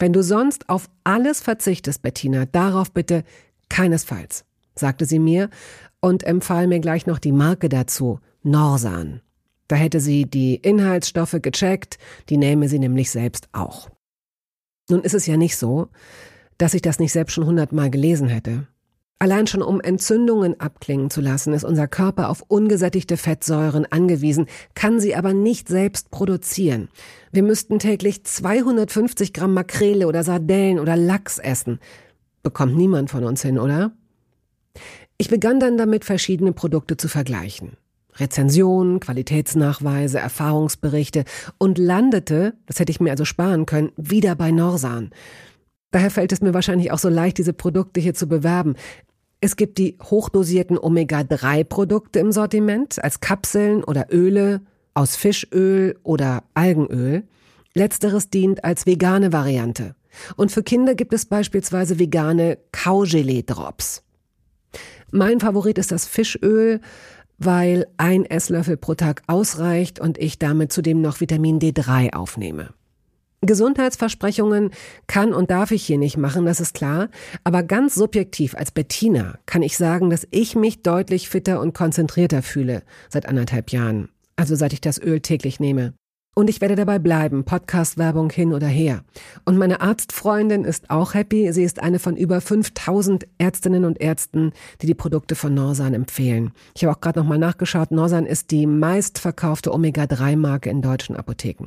Wenn du sonst auf alles verzichtest, Bettina, darauf bitte keinesfalls, sagte sie mir und empfahl mir gleich noch die Marke dazu, Norsan. Da hätte sie die Inhaltsstoffe gecheckt, die nähme sie nämlich selbst auch. Nun ist es ja nicht so, dass ich das nicht selbst schon hundertmal gelesen hätte. Allein schon um Entzündungen abklingen zu lassen, ist unser Körper auf ungesättigte Fettsäuren angewiesen, kann sie aber nicht selbst produzieren. Wir müssten täglich 250 Gramm Makrele oder Sardellen oder Lachs essen. Bekommt niemand von uns hin, oder? Ich begann dann damit, verschiedene Produkte zu vergleichen. Rezensionen, Qualitätsnachweise, Erfahrungsberichte und landete, das hätte ich mir also sparen können, wieder bei Norsan. Daher fällt es mir wahrscheinlich auch so leicht, diese Produkte hier zu bewerben. Es gibt die hochdosierten Omega-3-Produkte im Sortiment als Kapseln oder Öle aus Fischöl oder Algenöl. Letzteres dient als vegane Variante. Und für Kinder gibt es beispielsweise vegane Kaugelee-Drops. Mein Favorit ist das Fischöl, weil ein Esslöffel pro Tag ausreicht und ich damit zudem noch Vitamin D3 aufnehme. Gesundheitsversprechungen kann und darf ich hier nicht machen, das ist klar. Aber ganz subjektiv als Bettina kann ich sagen, dass ich mich deutlich fitter und konzentrierter fühle seit anderthalb Jahren. Also seit ich das Öl täglich nehme. Und ich werde dabei bleiben, Podcast-Werbung hin oder her. Und meine Arztfreundin ist auch happy. Sie ist eine von über 5000 Ärztinnen und Ärzten, die die Produkte von Norsan empfehlen. Ich habe auch gerade nochmal nachgeschaut. Norsan ist die meistverkaufte Omega-3-Marke in deutschen Apotheken.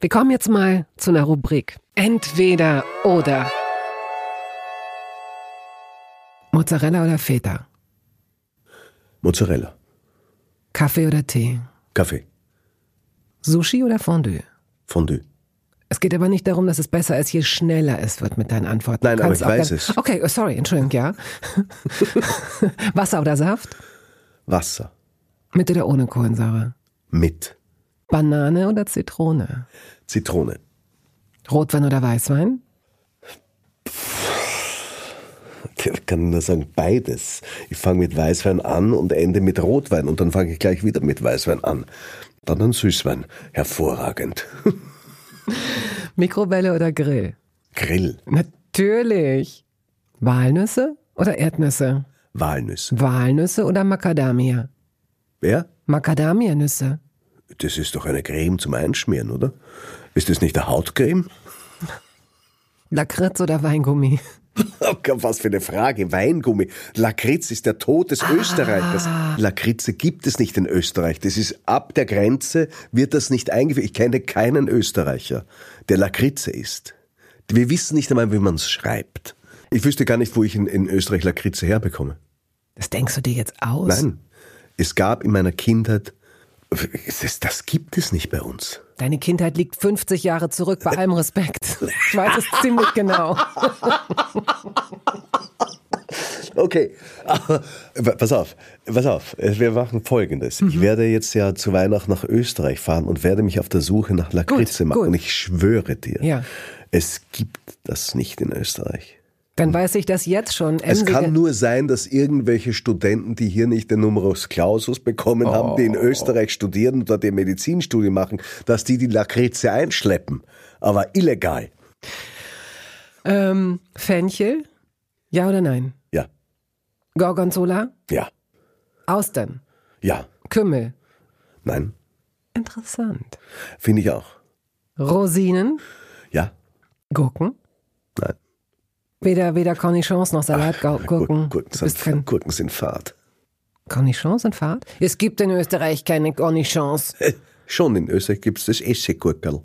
Wir kommen jetzt mal zu einer Rubrik. Entweder oder. Mozzarella oder Feta? Mozzarella. Kaffee oder Tee? Kaffee. Sushi oder Fondue? Fondue. Es geht aber nicht darum, dass es besser ist, je schneller es wird mit deinen Antworten. Nein, aber ich weiß es. Okay, oh, sorry, Entschuldigung, ja. Wasser oder Saft? Wasser. Mit oder ohne Kohlensäure? Mit. Banane oder Zitrone? Zitrone. Rotwein oder Weißwein? Ich kann nur sagen, beides. Ich fange mit Weißwein an und ende mit Rotwein und dann fange ich gleich wieder mit Weißwein an. Dann ein Süßwein. Hervorragend. Mikrowelle oder Grill? Grill. Natürlich. Walnüsse oder Erdnüsse? Walnüsse. Walnüsse oder Macadamia? Wer? Macadamia-Nüsse. Das ist doch eine Creme zum Einschmieren, oder? Ist das nicht eine Hautcreme? Lakritz oder Weingummi? Was für eine Frage. Weingummi. Lakritz ist der Tod des ah. Österreichers. Lakritze gibt es nicht in Österreich. Das ist ab der Grenze, wird das nicht eingeführt. Ich kenne keinen Österreicher, der Lakritze isst. Wir wissen nicht einmal, wie man es schreibt. Ich wüsste gar nicht, wo ich in, in Österreich Lakritze herbekomme. Das denkst du dir jetzt aus? Nein. Es gab in meiner Kindheit, das, das gibt es nicht bei uns. Deine Kindheit liegt 50 Jahre zurück, bei allem Respekt. Ich weiß es ziemlich genau. Okay, pass auf, pass auf. Wir machen Folgendes. Mhm. Ich werde jetzt ja zu Weihnachten nach Österreich fahren und werde mich auf der Suche nach Lakritze gut, machen. Gut. Und ich schwöre dir, ja. es gibt das nicht in Österreich. Dann weiß ich das jetzt schon. Es kann nur sein, dass irgendwelche Studenten, die hier nicht den Numerus Clausus bekommen oh. haben, die in oh. Österreich studieren oder die Medizinstudie machen, dass die die Lakritze einschleppen. Aber illegal. Ähm, Fenchel? Ja oder nein? Ja. Gorgonzola? Ja. Austern? Ja. Kümmel? Nein. Interessant. Finde ich auch. Rosinen? Ja. Gurken? Nein. Weder, weder Cornichons noch Salatgurken. Gurken, sind, kein... Gurken sind Fahrt. Cornichons sind Fahrt? Es gibt in Österreich keine Cornichons. Äh, schon in Österreich gibt es das Essiggurkel.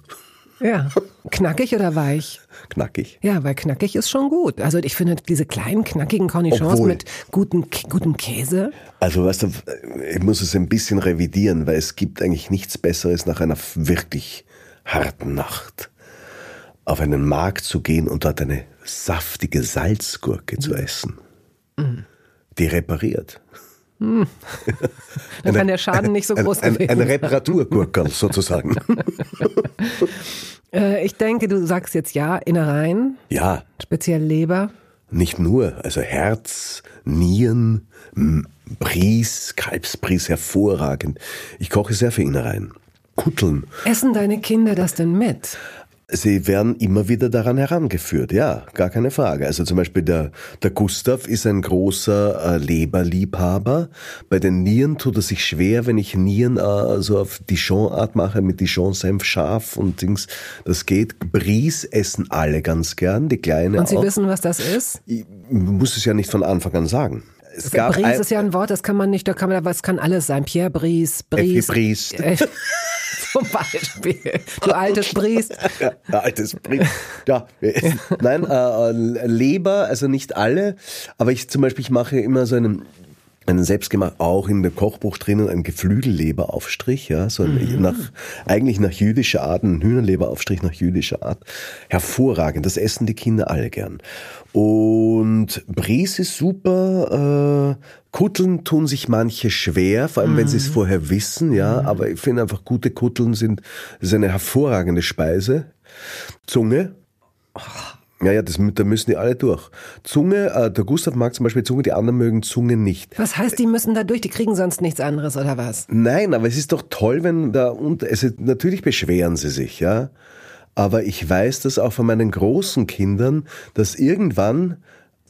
Ja. Knackig oder weich? Knackig. Ja, weil knackig ist schon gut. Also ich finde diese kleinen, knackigen Cornichons Obwohl, mit guten, gutem Käse. Also weißt du, ich muss es ein bisschen revidieren, weil es gibt eigentlich nichts Besseres nach einer wirklich harten Nacht auf einen Markt zu gehen und dort eine saftige Salzgurke zu essen. Mhm. Die repariert. Mhm. Dann kann der Schaden nicht so groß sein. Ein, ein, ein Reparaturgurkel sozusagen. Äh, ich denke, du sagst jetzt ja, Innereien. Ja. Speziell Leber. Nicht nur, also Herz, Nieren, Bries, Kalbsbries, hervorragend. Ich koche sehr für Innereien. Kutteln. Essen deine Kinder das denn mit? Sie werden immer wieder daran herangeführt, ja, gar keine Frage. Also zum Beispiel der, der Gustav ist ein großer äh, Leberliebhaber. Bei den Nieren tut er sich schwer, wenn ich Nieren äh, so auf Dijon-Art mache, mit Dijon-Senf scharf und Dings. Das geht. Bries essen alle ganz gern, die Kleine Und Sie auch. wissen, was das ist? Ich muss es ja nicht von Anfang an sagen. Es gab Bries ist ja ein Wort, das kann man nicht, da kann man, aber es kann alles sein. Pierre Bries, Bries. Bries. Zum Beispiel. Du altes Priest. Ja, altes Priest. Ja, nein, äh, äh, Leber, also nicht alle, aber ich zum Beispiel, ich mache immer so einen einen selbstgemacht, auch in der Kochbuch drinnen, ein Geflügelleberaufstrich, ja, so ein, mhm. nach, eigentlich nach jüdischer Art, ein Hühnerleberaufstrich nach jüdischer Art. Hervorragend, das essen die Kinder alle gern. Und Bries ist super, äh, Kutteln tun sich manche schwer, vor allem mhm. wenn sie es mhm. vorher wissen, ja, mhm. aber ich finde einfach gute Kutteln sind, ist eine hervorragende Speise. Zunge. Ja, ja, das, da müssen die alle durch. Zunge, äh, der Gustav mag zum Beispiel Zunge, die anderen mögen Zunge nicht. Was heißt, die müssen da durch, die kriegen sonst nichts anderes, oder was? Nein, aber es ist doch toll, wenn da, und, also natürlich beschweren sie sich, ja. Aber ich weiß das auch von meinen großen Kindern, dass irgendwann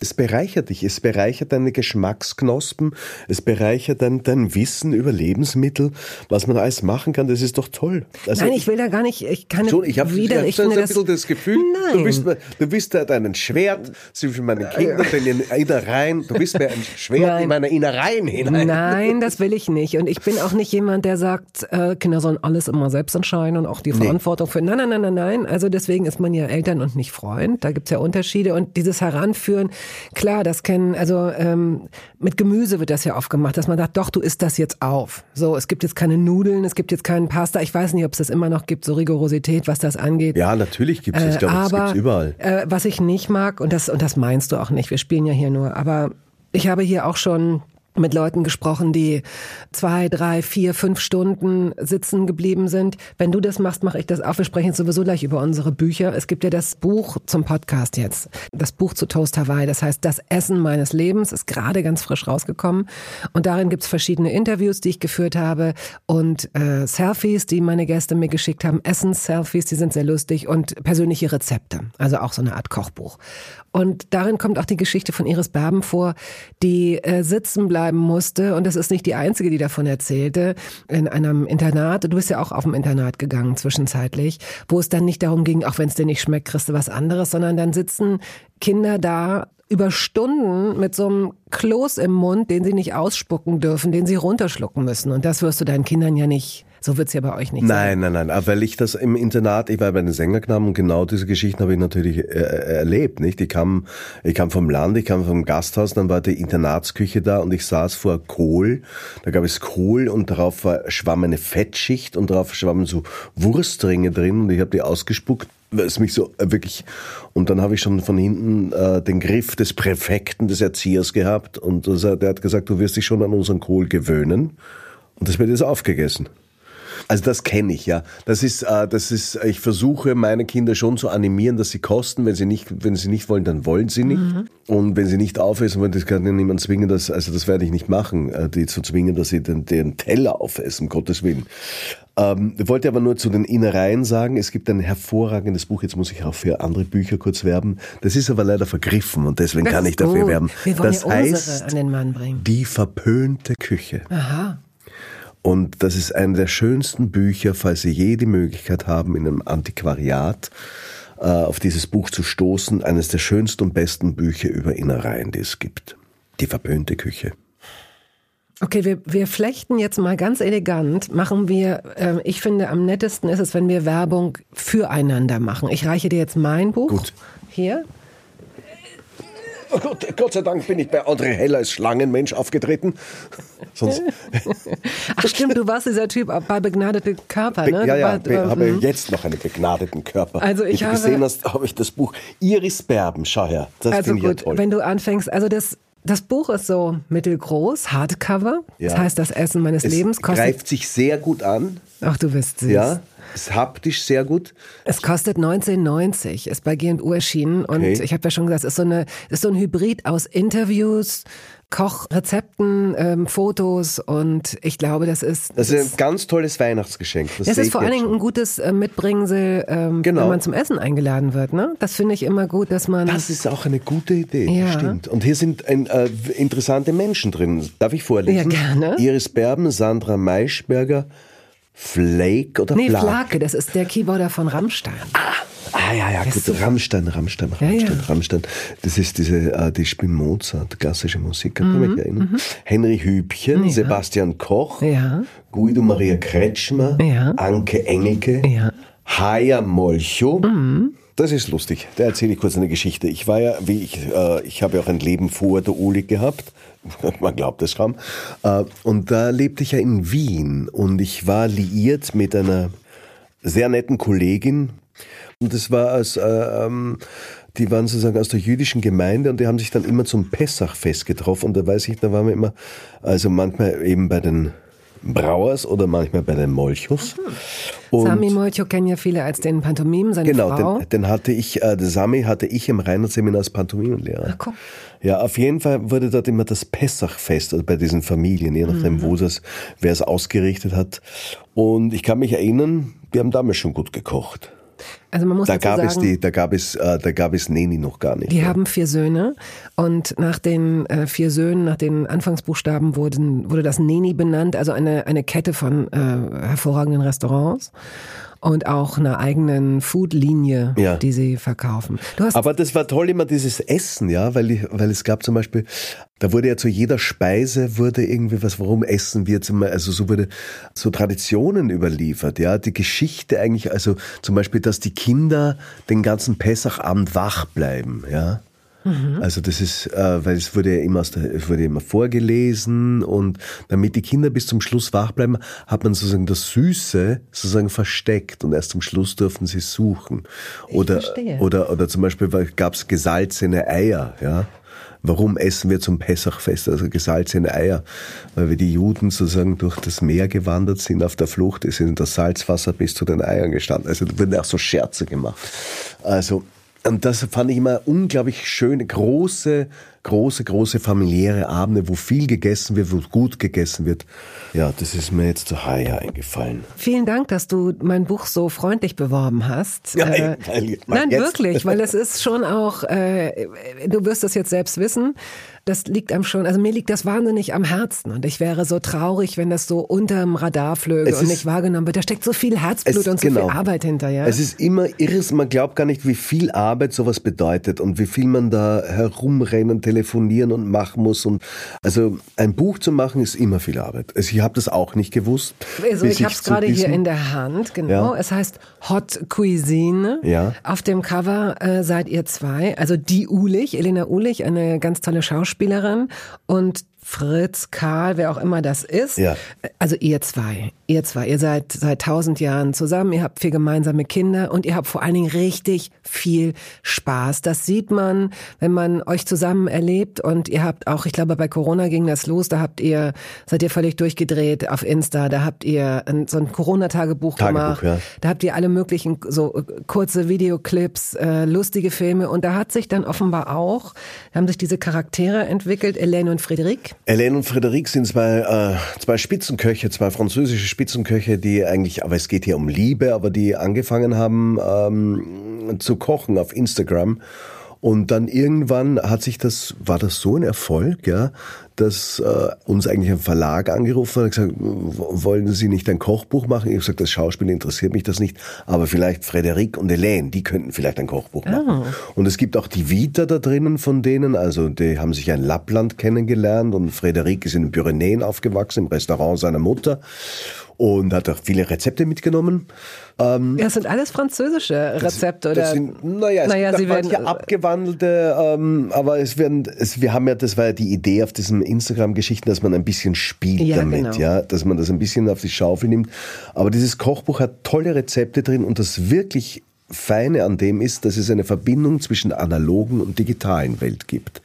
es bereichert dich, es bereichert deine Geschmacksknospen, es bereichert dein, dein Wissen über Lebensmittel, was man alles machen kann, das ist doch toll. Also Nein, ich will da gar nicht, ich kann schon, ich habe wieder, ich, hab so ein bisschen das Gefühl, Nein. du bist, du bist da dein Schwert zwischen meinen Kindern, deinen Innereien, du bist mir ein Schwert Nein. in meine Innereien hinein. Nein, das will ich nicht und ich bin auch nicht jemand, der sagt, äh, Kinder sollen alles immer selbst entscheiden und auch die Verantwortung nee. für, nein, nein, nein, nein, nein, also deswegen ist man ja Eltern und nicht Freund, da gibt's ja Unterschiede und dieses Heranführen, Klar, das kennen, also ähm, mit Gemüse wird das ja oft gemacht, dass man sagt, doch, du isst das jetzt auf. So, es gibt jetzt keine Nudeln, es gibt jetzt keinen Pasta. Ich weiß nicht, ob es das immer noch gibt, so Rigorosität, was das angeht. Ja, natürlich gibt es, ich glaube, das gibt's überall. Äh, was ich nicht mag, und das, und das meinst du auch nicht, wir spielen ja hier nur, aber ich habe hier auch schon mit Leuten gesprochen, die zwei, drei, vier, fünf Stunden sitzen geblieben sind. Wenn du das machst, mache ich das auch. Wir sprechen sowieso gleich über unsere Bücher. Es gibt ja das Buch zum Podcast jetzt. Das Buch zu Toast Hawaii. Das heißt, das Essen meines Lebens ist gerade ganz frisch rausgekommen. Und darin gibt's verschiedene Interviews, die ich geführt habe und äh, Selfies, die meine Gäste mir geschickt haben. Essens-Selfies, die sind sehr lustig und persönliche Rezepte. Also auch so eine Art Kochbuch. Und darin kommt auch die Geschichte von Iris Berben vor, die äh, sitzen bleibt bleiben musste. Und das ist nicht die einzige, die davon erzählte. In einem Internat, du bist ja auch auf dem Internat gegangen zwischenzeitlich, wo es dann nicht darum ging, auch wenn es dir nicht schmeckt, kriegst du was anderes, sondern dann sitzen Kinder da über Stunden mit so einem Kloß im Mund, den sie nicht ausspucken dürfen, den sie runterschlucken müssen. Und das wirst du deinen Kindern ja nicht so wird's ja bei euch nicht nein, sein. Nein, nein, nein. Weil ich das im Internat, ich war bei den Sängerknaben und genau diese Geschichten habe ich natürlich äh, äh, erlebt. Nicht? Ich kam, ich kam vom Land, ich kam vom Gasthaus, dann war die Internatsküche da und ich saß vor Kohl. Da gab es Kohl und darauf war, schwamm eine Fettschicht und darauf schwammen so Wurstringe drin und ich habe die ausgespuckt es mich so äh, wirklich und dann habe ich schon von hinten äh, den Griff des Präfekten des Erziehers gehabt und der hat gesagt, du wirst dich schon an unseren Kohl gewöhnen und das wird jetzt aufgegessen. Also das kenne ich, ja. Das ist, äh, das ist, ich versuche meine Kinder schon zu animieren, dass sie kosten. Wenn sie nicht, wenn sie nicht wollen, dann wollen sie nicht. Mhm. Und wenn sie nicht aufessen wollen, das kann ja niemand zwingen, das, also das werde ich nicht machen, äh, die zu zwingen, dass sie den, den Teller aufessen, um Gottes Willen. Ähm, ich wollte aber nur zu den Innereien sagen, es gibt ein hervorragendes Buch, jetzt muss ich auch für andere Bücher kurz werben. Das ist aber leider vergriffen und deswegen das kann ich dafür werben. Wir wollen das heißt, an den Mann bringen. Die verpönte Küche. Aha. Und das ist eine der schönsten Bücher, falls Sie je die Möglichkeit haben, in einem Antiquariat äh, auf dieses Buch zu stoßen. Eines der schönsten und besten Bücher über Innereien, die es gibt. Die verpönte Küche. Okay, wir, wir flechten jetzt mal ganz elegant, machen wir, äh, ich finde am nettesten ist es, wenn wir Werbung füreinander machen. Ich reiche dir jetzt mein Buch. Gut. Hier. Oh Gott, Gott sei Dank bin ich bei André Heller als Schlangenmensch aufgetreten. Sonst Ach stimmt, du warst dieser Typ bei begnadete Körper, ne? ja, ja, ich habe mhm. jetzt noch einen begnadeten Körper. Also ich Wie du habe, gesehen hast, habe ich das Buch Iris Berben, schau her. Das also gut, toll. wenn du anfängst, also das das Buch ist so mittelgroß, Hardcover. Ja. Das heißt, das Essen meines es Lebens kostet. greift sich sehr gut an. Ach, du bist süß. Ja, ist haptisch sehr gut. Es kostet 19,90, ist bei G&U erschienen und okay. ich habe ja schon gesagt, es ist so eine, ist so ein Hybrid aus Interviews, Kochrezepten, ähm, Fotos und ich glaube, das ist. Das ist ein ganz tolles Weihnachtsgeschenk. Das, das ist vor allen Dingen ein gutes äh, Mitbringsel, ähm, genau. wenn man zum Essen eingeladen wird. Ne? Das finde ich immer gut, dass man. Das ist auch eine gute Idee, ja. stimmt. Und hier sind ein, äh, interessante Menschen drin. Darf ich vorlesen? Ja, gerne. Iris Berben, Sandra Maischberger, Flake oder nee, Flake? Nee, Flake, das ist der Keyboarder von Rammstein. Ah, ah ja, ja, gut. Rammstein, Rammstein, Rammstein, ja, ja. Rammstein. Das ist diese, äh, die spielen Mozart, klassische Musik, kann mhm, mich erinnern. Mhm. Henry Hübchen, ja. Sebastian Koch. Guido Maria Kretschmer. Anke Engelke. Haya Molcho, mhm. Das ist lustig. Da erzähle ich kurz eine Geschichte. Ich war ja, wie ich, äh, ich habe ja auch ein Leben vor der Uli gehabt. Man glaubt es kaum. Äh, und da lebte ich ja in Wien und ich war liiert mit einer sehr netten Kollegin. Und das war als, äh, ähm, die waren sozusagen aus der jüdischen Gemeinde und die haben sich dann immer zum Pessachfest getroffen. Und da weiß ich, da waren wir immer, also manchmal eben bei den Brauers oder manchmal bei den Molchos. Und Sami Molcho kennen ja viele als den Pantomimen, seine genau, Frau. Den, den hatte ich, äh, den Sami hatte ich im Reinhardt-Seminar als Pantomimenlehrer. Ach, guck. Ja, auf jeden Fall wurde dort immer das Pessachfest also bei diesen Familien, je nachdem, mhm. wo das, wer es ausgerichtet hat. Und ich kann mich erinnern, wir haben damals schon gut gekocht. Also man muss da gab sagen, es die, da gab es, äh, da gab es Neni noch gar nicht. Die ja. haben vier Söhne und nach den äh, vier Söhnen, nach den Anfangsbuchstaben wurden, wurde das Neni benannt, also eine eine Kette von äh, hervorragenden Restaurants und auch einer eigenen Foodlinie, ja. die sie verkaufen. Aber das war toll immer dieses Essen, ja, weil, ich, weil es gab zum Beispiel, da wurde ja zu jeder Speise wurde irgendwie was, warum essen wir zum also so wurde so Traditionen überliefert, ja, die Geschichte eigentlich, also zum Beispiel, dass die Kinder den ganzen Pessachabend wach bleiben, ja. Mhm. Also das ist, äh, weil es wurde ja immer, aus der, es wurde immer vorgelesen und damit die Kinder bis zum Schluss wach bleiben, hat man sozusagen das Süße sozusagen versteckt und erst zum Schluss durften sie suchen. Oder, oder, oder zum Beispiel gab es gesalzene Eier, ja. Warum essen wir zum Pessachfest also gesalzene Eier? Weil wir die Juden sozusagen durch das Meer gewandert sind auf der Flucht, ist in das Salzwasser bis zu den Eiern gestanden. Also da wurden auch so Scherze gemacht. Also und das fand ich immer unglaublich schöne, große große, große familiäre Abende, wo viel gegessen wird, wo gut gegessen wird. Ja, das ist mir jetzt zu Haya eingefallen. Vielen Dank, dass du mein Buch so freundlich beworben hast. Ja, äh, nein, jetzt. wirklich, weil es ist schon auch, äh, du wirst es jetzt selbst wissen, das liegt einem schon, also mir liegt das wahnsinnig am Herzen und ich wäre so traurig, wenn das so unterm Radar flöge es und nicht wahrgenommen wird. Da steckt so viel Herzblut und so genau. viel Arbeit hinterher. Es ist immer irres, man glaubt gar nicht, wie viel Arbeit sowas bedeutet und wie viel man da herumrennen, telefonieren und machen muss und also ein Buch zu machen ist immer viel Arbeit. Also ich habe das auch nicht gewusst. Also ich habe es gerade hier in der Hand, genau. Ja. Es heißt Hot Cuisine. Ja. Auf dem Cover äh, seid ihr zwei, also die Ulich, Elena Ulich, eine ganz tolle Schauspielerin Schauspielerin und Fritz, Karl, wer auch immer das ist. Ja. Also ihr zwei, ihr zwei, ihr seid seit tausend Jahren zusammen, ihr habt vier gemeinsame Kinder und ihr habt vor allen Dingen richtig viel Spaß. Das sieht man, wenn man euch zusammen erlebt und ihr habt auch, ich glaube, bei Corona ging das los, da habt ihr, seid ihr völlig durchgedreht auf Insta, da habt ihr ein, so ein Corona-Tagebuch gemacht, ja. da habt ihr alle möglichen so äh, kurze Videoclips, äh, lustige Filme und da hat sich dann offenbar auch, haben sich diese Charaktere entwickelt, Elaine und Friederik. Hélène und Frédéric sind zwei, äh, zwei Spitzenköche, zwei französische Spitzenköche, die eigentlich, aber es geht hier um Liebe, aber die angefangen haben ähm, zu kochen auf Instagram. Und dann irgendwann hat sich das, war das so ein Erfolg, ja, dass äh, uns eigentlich ein Verlag angerufen hat und gesagt, wollen Sie nicht ein Kochbuch machen? Ich habe gesagt, das Schauspiel interessiert mich das nicht, aber vielleicht Frederik und Helene, die könnten vielleicht ein Kochbuch machen. Oh. Und es gibt auch die Vita da drinnen von denen, also die haben sich ein Lappland kennengelernt und Frederik ist in den Pyrenäen aufgewachsen, im Restaurant seiner Mutter und hat auch viele Rezepte mitgenommen. Ähm, ja, das sind alles französische Rezepte, das, das oder? Sind, naja, es naja, gibt sie werden manche abgewandelte, ähm, aber es werden, es, wir haben ja, das war ja die Idee auf diesen Instagram-Geschichten, dass man ein bisschen spielt ja, damit, genau. ja, dass man das ein bisschen auf die Schaufel nimmt. Aber dieses Kochbuch hat tolle Rezepte drin und das wirklich Feine an dem ist, dass es eine Verbindung zwischen der analogen und digitalen Welt gibt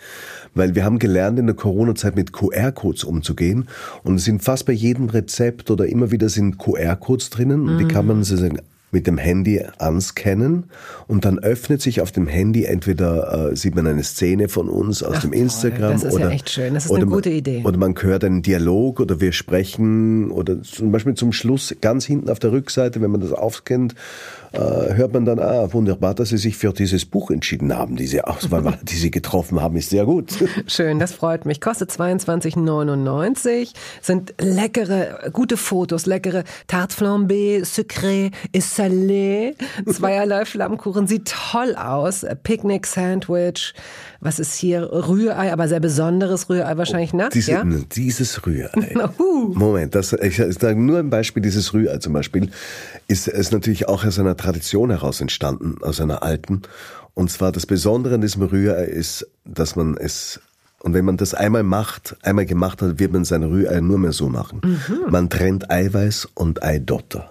weil wir haben gelernt, in der Corona-Zeit mit QR-Codes umzugehen und es sind fast bei jedem Rezept oder immer wieder sind QR-Codes drinnen und mhm. die kann man sozusagen mit dem Handy anscannen und dann öffnet sich auf dem Handy entweder äh, sieht man eine Szene von uns aus Ach, dem Instagram das ist oder ja echt schön, das ist eine gute Idee. Oder man hört einen Dialog oder wir sprechen oder zum Beispiel zum Schluss ganz hinten auf der Rückseite, wenn man das aufscannt, hört man dann, ah, wunderbar, dass Sie sich für dieses Buch entschieden haben. Diese Auswahl, die Sie getroffen haben, ist sehr gut. Schön, das freut mich. Kostet 22,99. Sind leckere, gute Fotos, leckere Tarte flambée, sucré, et salé, zweierlei Flammkuchen, sieht toll aus. Picknick Sandwich. Was ist hier? Rührei, aber sehr besonderes Rührei wahrscheinlich nass, Diese, ja? Dieses Rührei. Moment, das, ich, ich sage nur ein Beispiel, dieses Rührei zum Beispiel, ist, ist natürlich auch aus einer Tradition heraus entstanden, aus einer alten. Und zwar das Besondere an diesem Rührei ist, dass man es und wenn man das einmal macht, einmal gemacht hat, wird man sein Rührei nur mehr so machen. Mhm. Man trennt Eiweiß und Eidotter.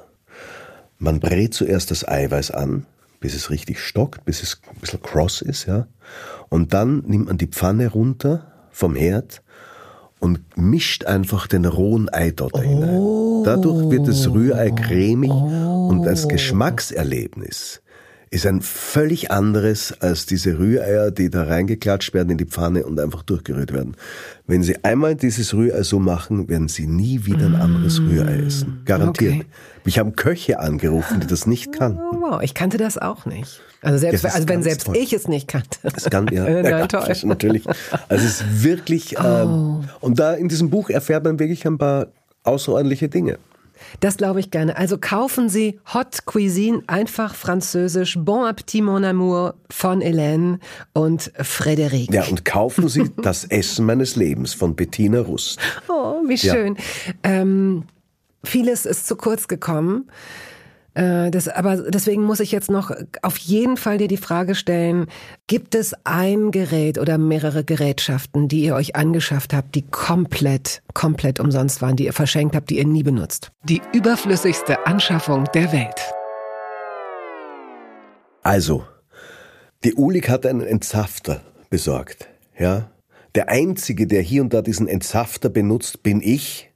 Man brät zuerst das Eiweiß an, bis es richtig stockt, bis es ein bisschen cross ist, ja. Und dann nimmt man die Pfanne runter vom Herd und mischt einfach den rohen Eidotter oh. hinein. Dadurch wird das Rührei cremig oh. und das Geschmackserlebnis ist ein völlig anderes als diese Rühreier, die da reingeklatscht werden in die Pfanne und einfach durchgerührt werden. Wenn Sie einmal dieses Rührei so machen, werden Sie nie wieder ein anderes mm. Rührei essen. Garantiert. Okay. Mich haben Köche angerufen, die das nicht kannten. Oh, wow, ich kannte das auch nicht. Also selbst, also wenn selbst toll. ich es nicht kannte. Das kann, ja, Nein, ja toll. natürlich. Also es ist wirklich, oh. ähm, und da in diesem Buch erfährt man wirklich ein paar außerordentliche Dinge. Das glaube ich gerne. Also kaufen Sie Hot Cuisine, einfach französisch, Bon Appetit Mon Amour von Hélène und Frédéric. Ja, und kaufen Sie Das Essen meines Lebens von Bettina Rust. Oh, wie schön. Ja. Ähm, vieles ist zu kurz gekommen. Äh, das, aber deswegen muss ich jetzt noch auf jeden Fall dir die Frage stellen, gibt es ein Gerät oder mehrere Gerätschaften, die ihr euch angeschafft habt, die komplett, komplett umsonst waren, die ihr verschenkt habt, die ihr nie benutzt? Die überflüssigste Anschaffung der Welt. Also, die Ulik hat einen Entsafter besorgt, ja. Der einzige, der hier und da diesen Entsafter benutzt, bin ich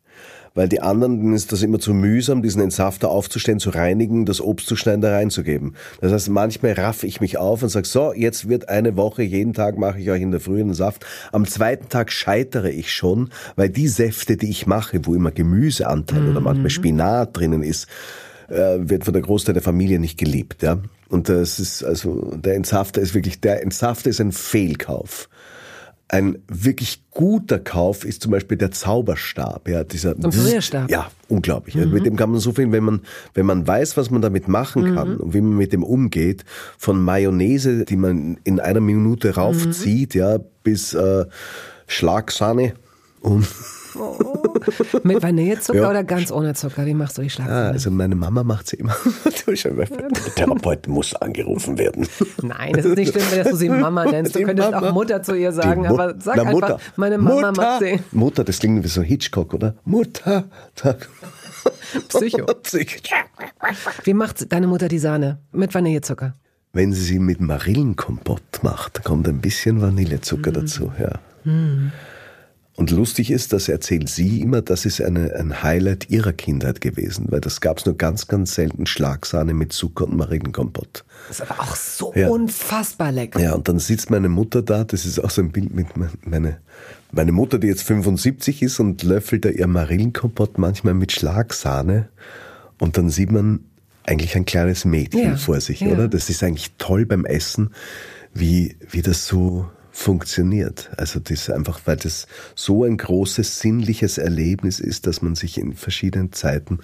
weil die anderen, denen ist das immer zu mühsam, diesen Entsafter aufzustellen, zu reinigen, das Obst zu schneiden, da reinzugeben. Das heißt, manchmal raff ich mich auf und sage, so, jetzt wird eine Woche, jeden Tag mache ich euch in der Früh einen Saft. Am zweiten Tag scheitere ich schon, weil die Säfte, die ich mache, wo immer Gemüseanteil mhm. oder manchmal Spinat drinnen ist, äh, wird von der Großteil der Familie nicht geliebt. Ja? Und das ist also, der Entsafter ist wirklich, der Entsafter ist ein Fehlkauf. Ein wirklich guter Kauf ist zum Beispiel der Zauberstab. Ja, dieser Ein Pürierstab. Ja, unglaublich. Mhm. Mit dem kann man so viel, wenn man, wenn man weiß, was man damit machen kann mhm. und wie man mit dem umgeht, von Mayonnaise, die man in einer Minute raufzieht, mhm. ja, bis äh, Schlagsahne und Oh. Mit Vanillezucker ja. oder ganz ohne Zucker? Wie machst du die Schlagsahne? Ja, also meine Mama macht sie immer. Der Therapeut muss angerufen werden. Nein, das ist nicht schlimm, dass du sie Mama nennst. Du die könntest Mama. auch Mutter zu ihr sagen, aber sag Na, einfach, meine Mama Mutter. macht sie. Mutter, das klingt wie so Hitchcock, oder? Mutter. Psycho. Wie macht deine Mutter die Sahne? Mit Vanillezucker? Wenn sie sie mit Marillenkompott macht, kommt ein bisschen Vanillezucker mm. dazu, ja. Mm. Und lustig ist, das erzählt sie immer, das ist eine, ein Highlight ihrer Kindheit gewesen, weil das gab es nur ganz, ganz selten Schlagsahne mit Zucker und Marillenkompott. Das ist aber auch so ja. unfassbar lecker. Ja, und dann sitzt meine Mutter da, das ist auch so ein Bild mit meine, meine Mutter, die jetzt 75 ist und löffelt da ihr Marillenkompott manchmal mit Schlagsahne und dann sieht man eigentlich ein kleines Mädchen ja. vor sich, ja. oder? Das ist eigentlich toll beim Essen, wie, wie das so funktioniert. Also das einfach, weil das so ein großes sinnliches Erlebnis ist, dass man sich in verschiedenen Zeiten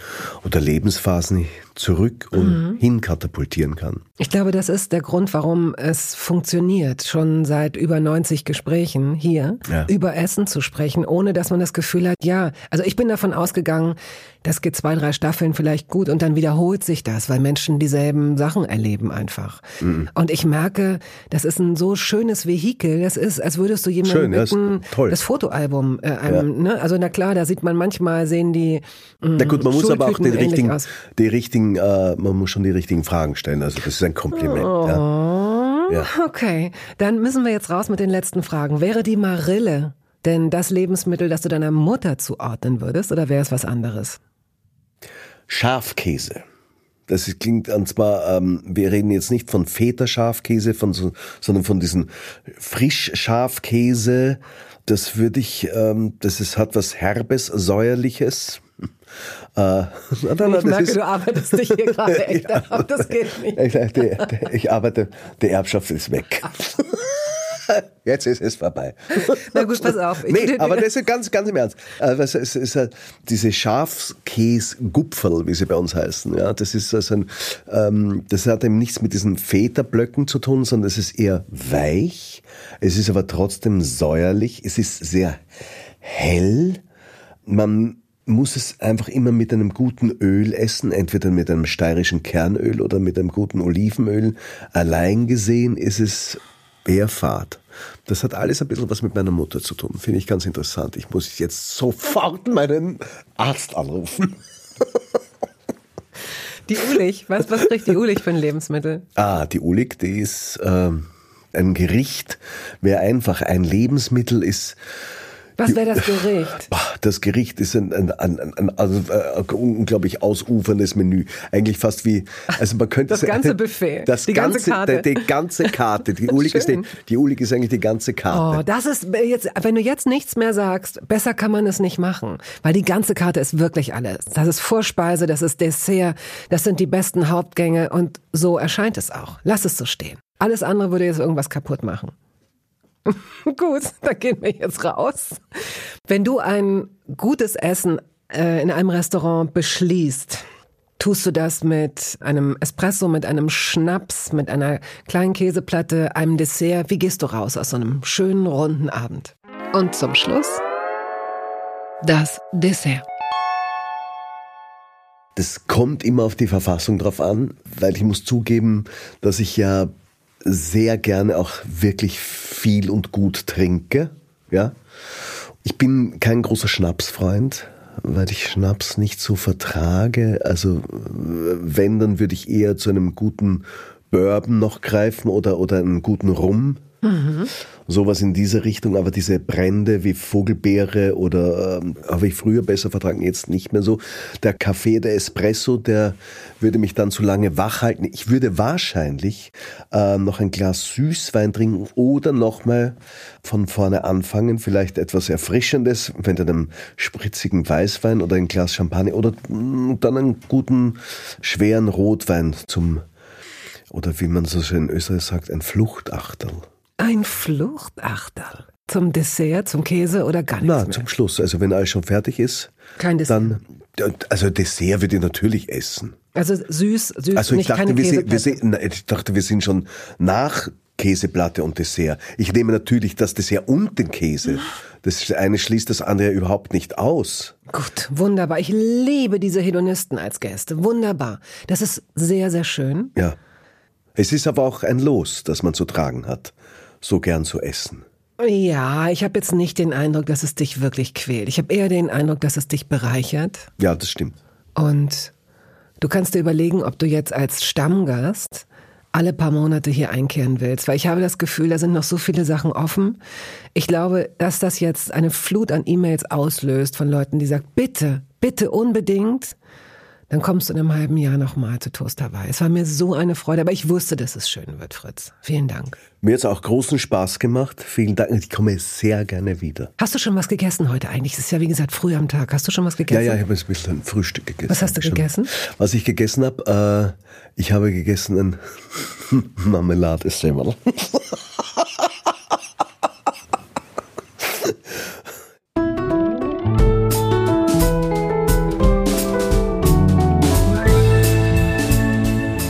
oder Lebensphasen zurück und mhm. hin katapultieren kann. Ich glaube, das ist der Grund, warum es funktioniert, schon seit über 90 Gesprächen hier ja. über Essen zu sprechen, ohne dass man das Gefühl hat, ja, also ich bin davon ausgegangen, das geht zwei, drei Staffeln vielleicht gut und dann wiederholt sich das, weil Menschen dieselben Sachen erleben einfach. Mhm. Und ich merke, das ist ein so schönes Vehikel, das ist, als würdest du jemanden Schön, das, das Fotoalbum äh, einem, ja. ne? Also na klar, da sieht man manchmal sehen die mh, Na gut, man muss aber auch den richtigen, die richtigen, äh, man muss schon die richtigen Fragen stellen. Also das ist ein Kompliment. Oh. Ja. Ja. Okay, dann müssen wir jetzt raus mit den letzten Fragen. Wäre die Marille denn das Lebensmittel, das du deiner Mutter zuordnen würdest, oder wäre es was anderes? Schafkäse. Das klingt und zwar, ähm, wir reden jetzt nicht von Feta-Schafkäse, von so, sondern von diesem Frischschafkäse. Das würde ich, ähm, das ist, hat was Herbes, Säuerliches. Äh, ich merke, ist, du arbeitest dich hier gerade echt ja, auf, das geht nicht. Ich, ich arbeite, die Erbschaft ist weg. Jetzt ist es vorbei. Na gut, pass auf. Ich nee, aber das ist ganz, ganz im Ernst. Also es ist halt diese Schafskäsgupferl, wie sie bei uns heißen. Ja, das ist also ein, ähm, das hat eben nichts mit diesen Federblöcken zu tun, sondern es ist eher weich. Es ist aber trotzdem säuerlich. Es ist sehr hell. Man muss es einfach immer mit einem guten Öl essen, entweder mit einem steirischen Kernöl oder mit einem guten Olivenöl. Allein gesehen ist es Bärfahrt. Das hat alles ein bisschen was mit meiner Mutter zu tun. Finde ich ganz interessant. Ich muss jetzt sofort meinen Arzt anrufen. Die Ulich, was, was kriegt die Ulich für ein Lebensmittel? Ah, die Ulig, die ist äh, ein Gericht. Wäre einfach ein Lebensmittel ist was wäre das Gericht? Das Gericht ist ein, ein, ein, ein, also, äh, unglaublich ausuferndes Menü. Eigentlich fast wie, also man könnte das ganze Buffet, das die ganze, Karte, die, ganze Karte. Die Ulig ist die, die Ulig ist eigentlich die ganze Karte. Oh, das ist jetzt, wenn du jetzt nichts mehr sagst, besser kann man es nicht machen, weil die ganze Karte ist wirklich alles. Das ist Vorspeise, das ist Dessert, das sind die besten Hauptgänge und so erscheint es auch. Lass es so stehen. Alles andere würde jetzt irgendwas kaputt machen. Gut, da gehen wir jetzt raus. Wenn du ein gutes Essen äh, in einem Restaurant beschließt, tust du das mit einem Espresso, mit einem Schnaps, mit einer kleinen Käseplatte, einem Dessert? Wie gehst du raus aus so einem schönen runden Abend? Und zum Schluss das Dessert. Das kommt immer auf die Verfassung drauf an, weil ich muss zugeben, dass ich ja sehr gerne auch wirklich viel und gut trinke. Ja. Ich bin kein großer Schnapsfreund, weil ich Schnaps nicht so vertrage. Also wenn, dann würde ich eher zu einem guten Bourbon noch greifen oder, oder einen guten Rum. Mhm. Sowas in dieser Richtung, aber diese Brände wie Vogelbeere oder ähm, habe ich früher besser vertragen, jetzt nicht mehr so. Der Kaffee, der Espresso, der würde mich dann zu lange wach halten. Ich würde wahrscheinlich äh, noch ein Glas Süßwein trinken oder nochmal von vorne anfangen, vielleicht etwas Erfrischendes, wenn einem spritzigen Weißwein oder ein Glas Champagner oder mm, dann einen guten, schweren Rotwein zum, oder wie man so schön in Österreich sagt, ein Fluchtachterl. Ein Fluchtachterl. Zum Dessert, zum Käse oder gar nichts Na, mehr? zum Schluss. Also wenn alles schon fertig ist, Kein Dessert. dann also Dessert würde ich natürlich essen. Also süß, süß, Also ich nicht dachte, keine wir sind, wir sind, na, ich dachte, wir sind schon nach Käseplatte und Dessert. Ich nehme natürlich das Dessert und den Käse. Das eine schließt das andere überhaupt nicht aus. Gut, wunderbar. Ich liebe diese Hedonisten als Gäste. Wunderbar. Das ist sehr, sehr schön. Ja. Es ist aber auch ein Los, das man zu tragen hat, so gern zu essen. Ja, ich habe jetzt nicht den Eindruck, dass es dich wirklich quält. Ich habe eher den Eindruck, dass es dich bereichert. Ja, das stimmt. Und du kannst dir überlegen, ob du jetzt als Stammgast alle paar Monate hier einkehren willst, weil ich habe das Gefühl, da sind noch so viele Sachen offen. Ich glaube, dass das jetzt eine Flut an E-Mails auslöst von Leuten, die sagen, bitte, bitte unbedingt. Dann kommst du in einem halben Jahr nochmal zu Toast Hawaii. Es war mir so eine Freude, aber ich wusste, dass es schön wird, Fritz. Vielen Dank. Mir hat es auch großen Spaß gemacht. Vielen Dank. Ich komme sehr gerne wieder. Hast du schon was gegessen heute eigentlich? Es ist ja, wie gesagt, früh am Tag. Hast du schon was gegessen? Ja, ja, ich habe ein bisschen Frühstück gegessen. Was hast du gegessen? Was ich gegessen habe, äh, ich habe gegessen ein Marmeladesemmel.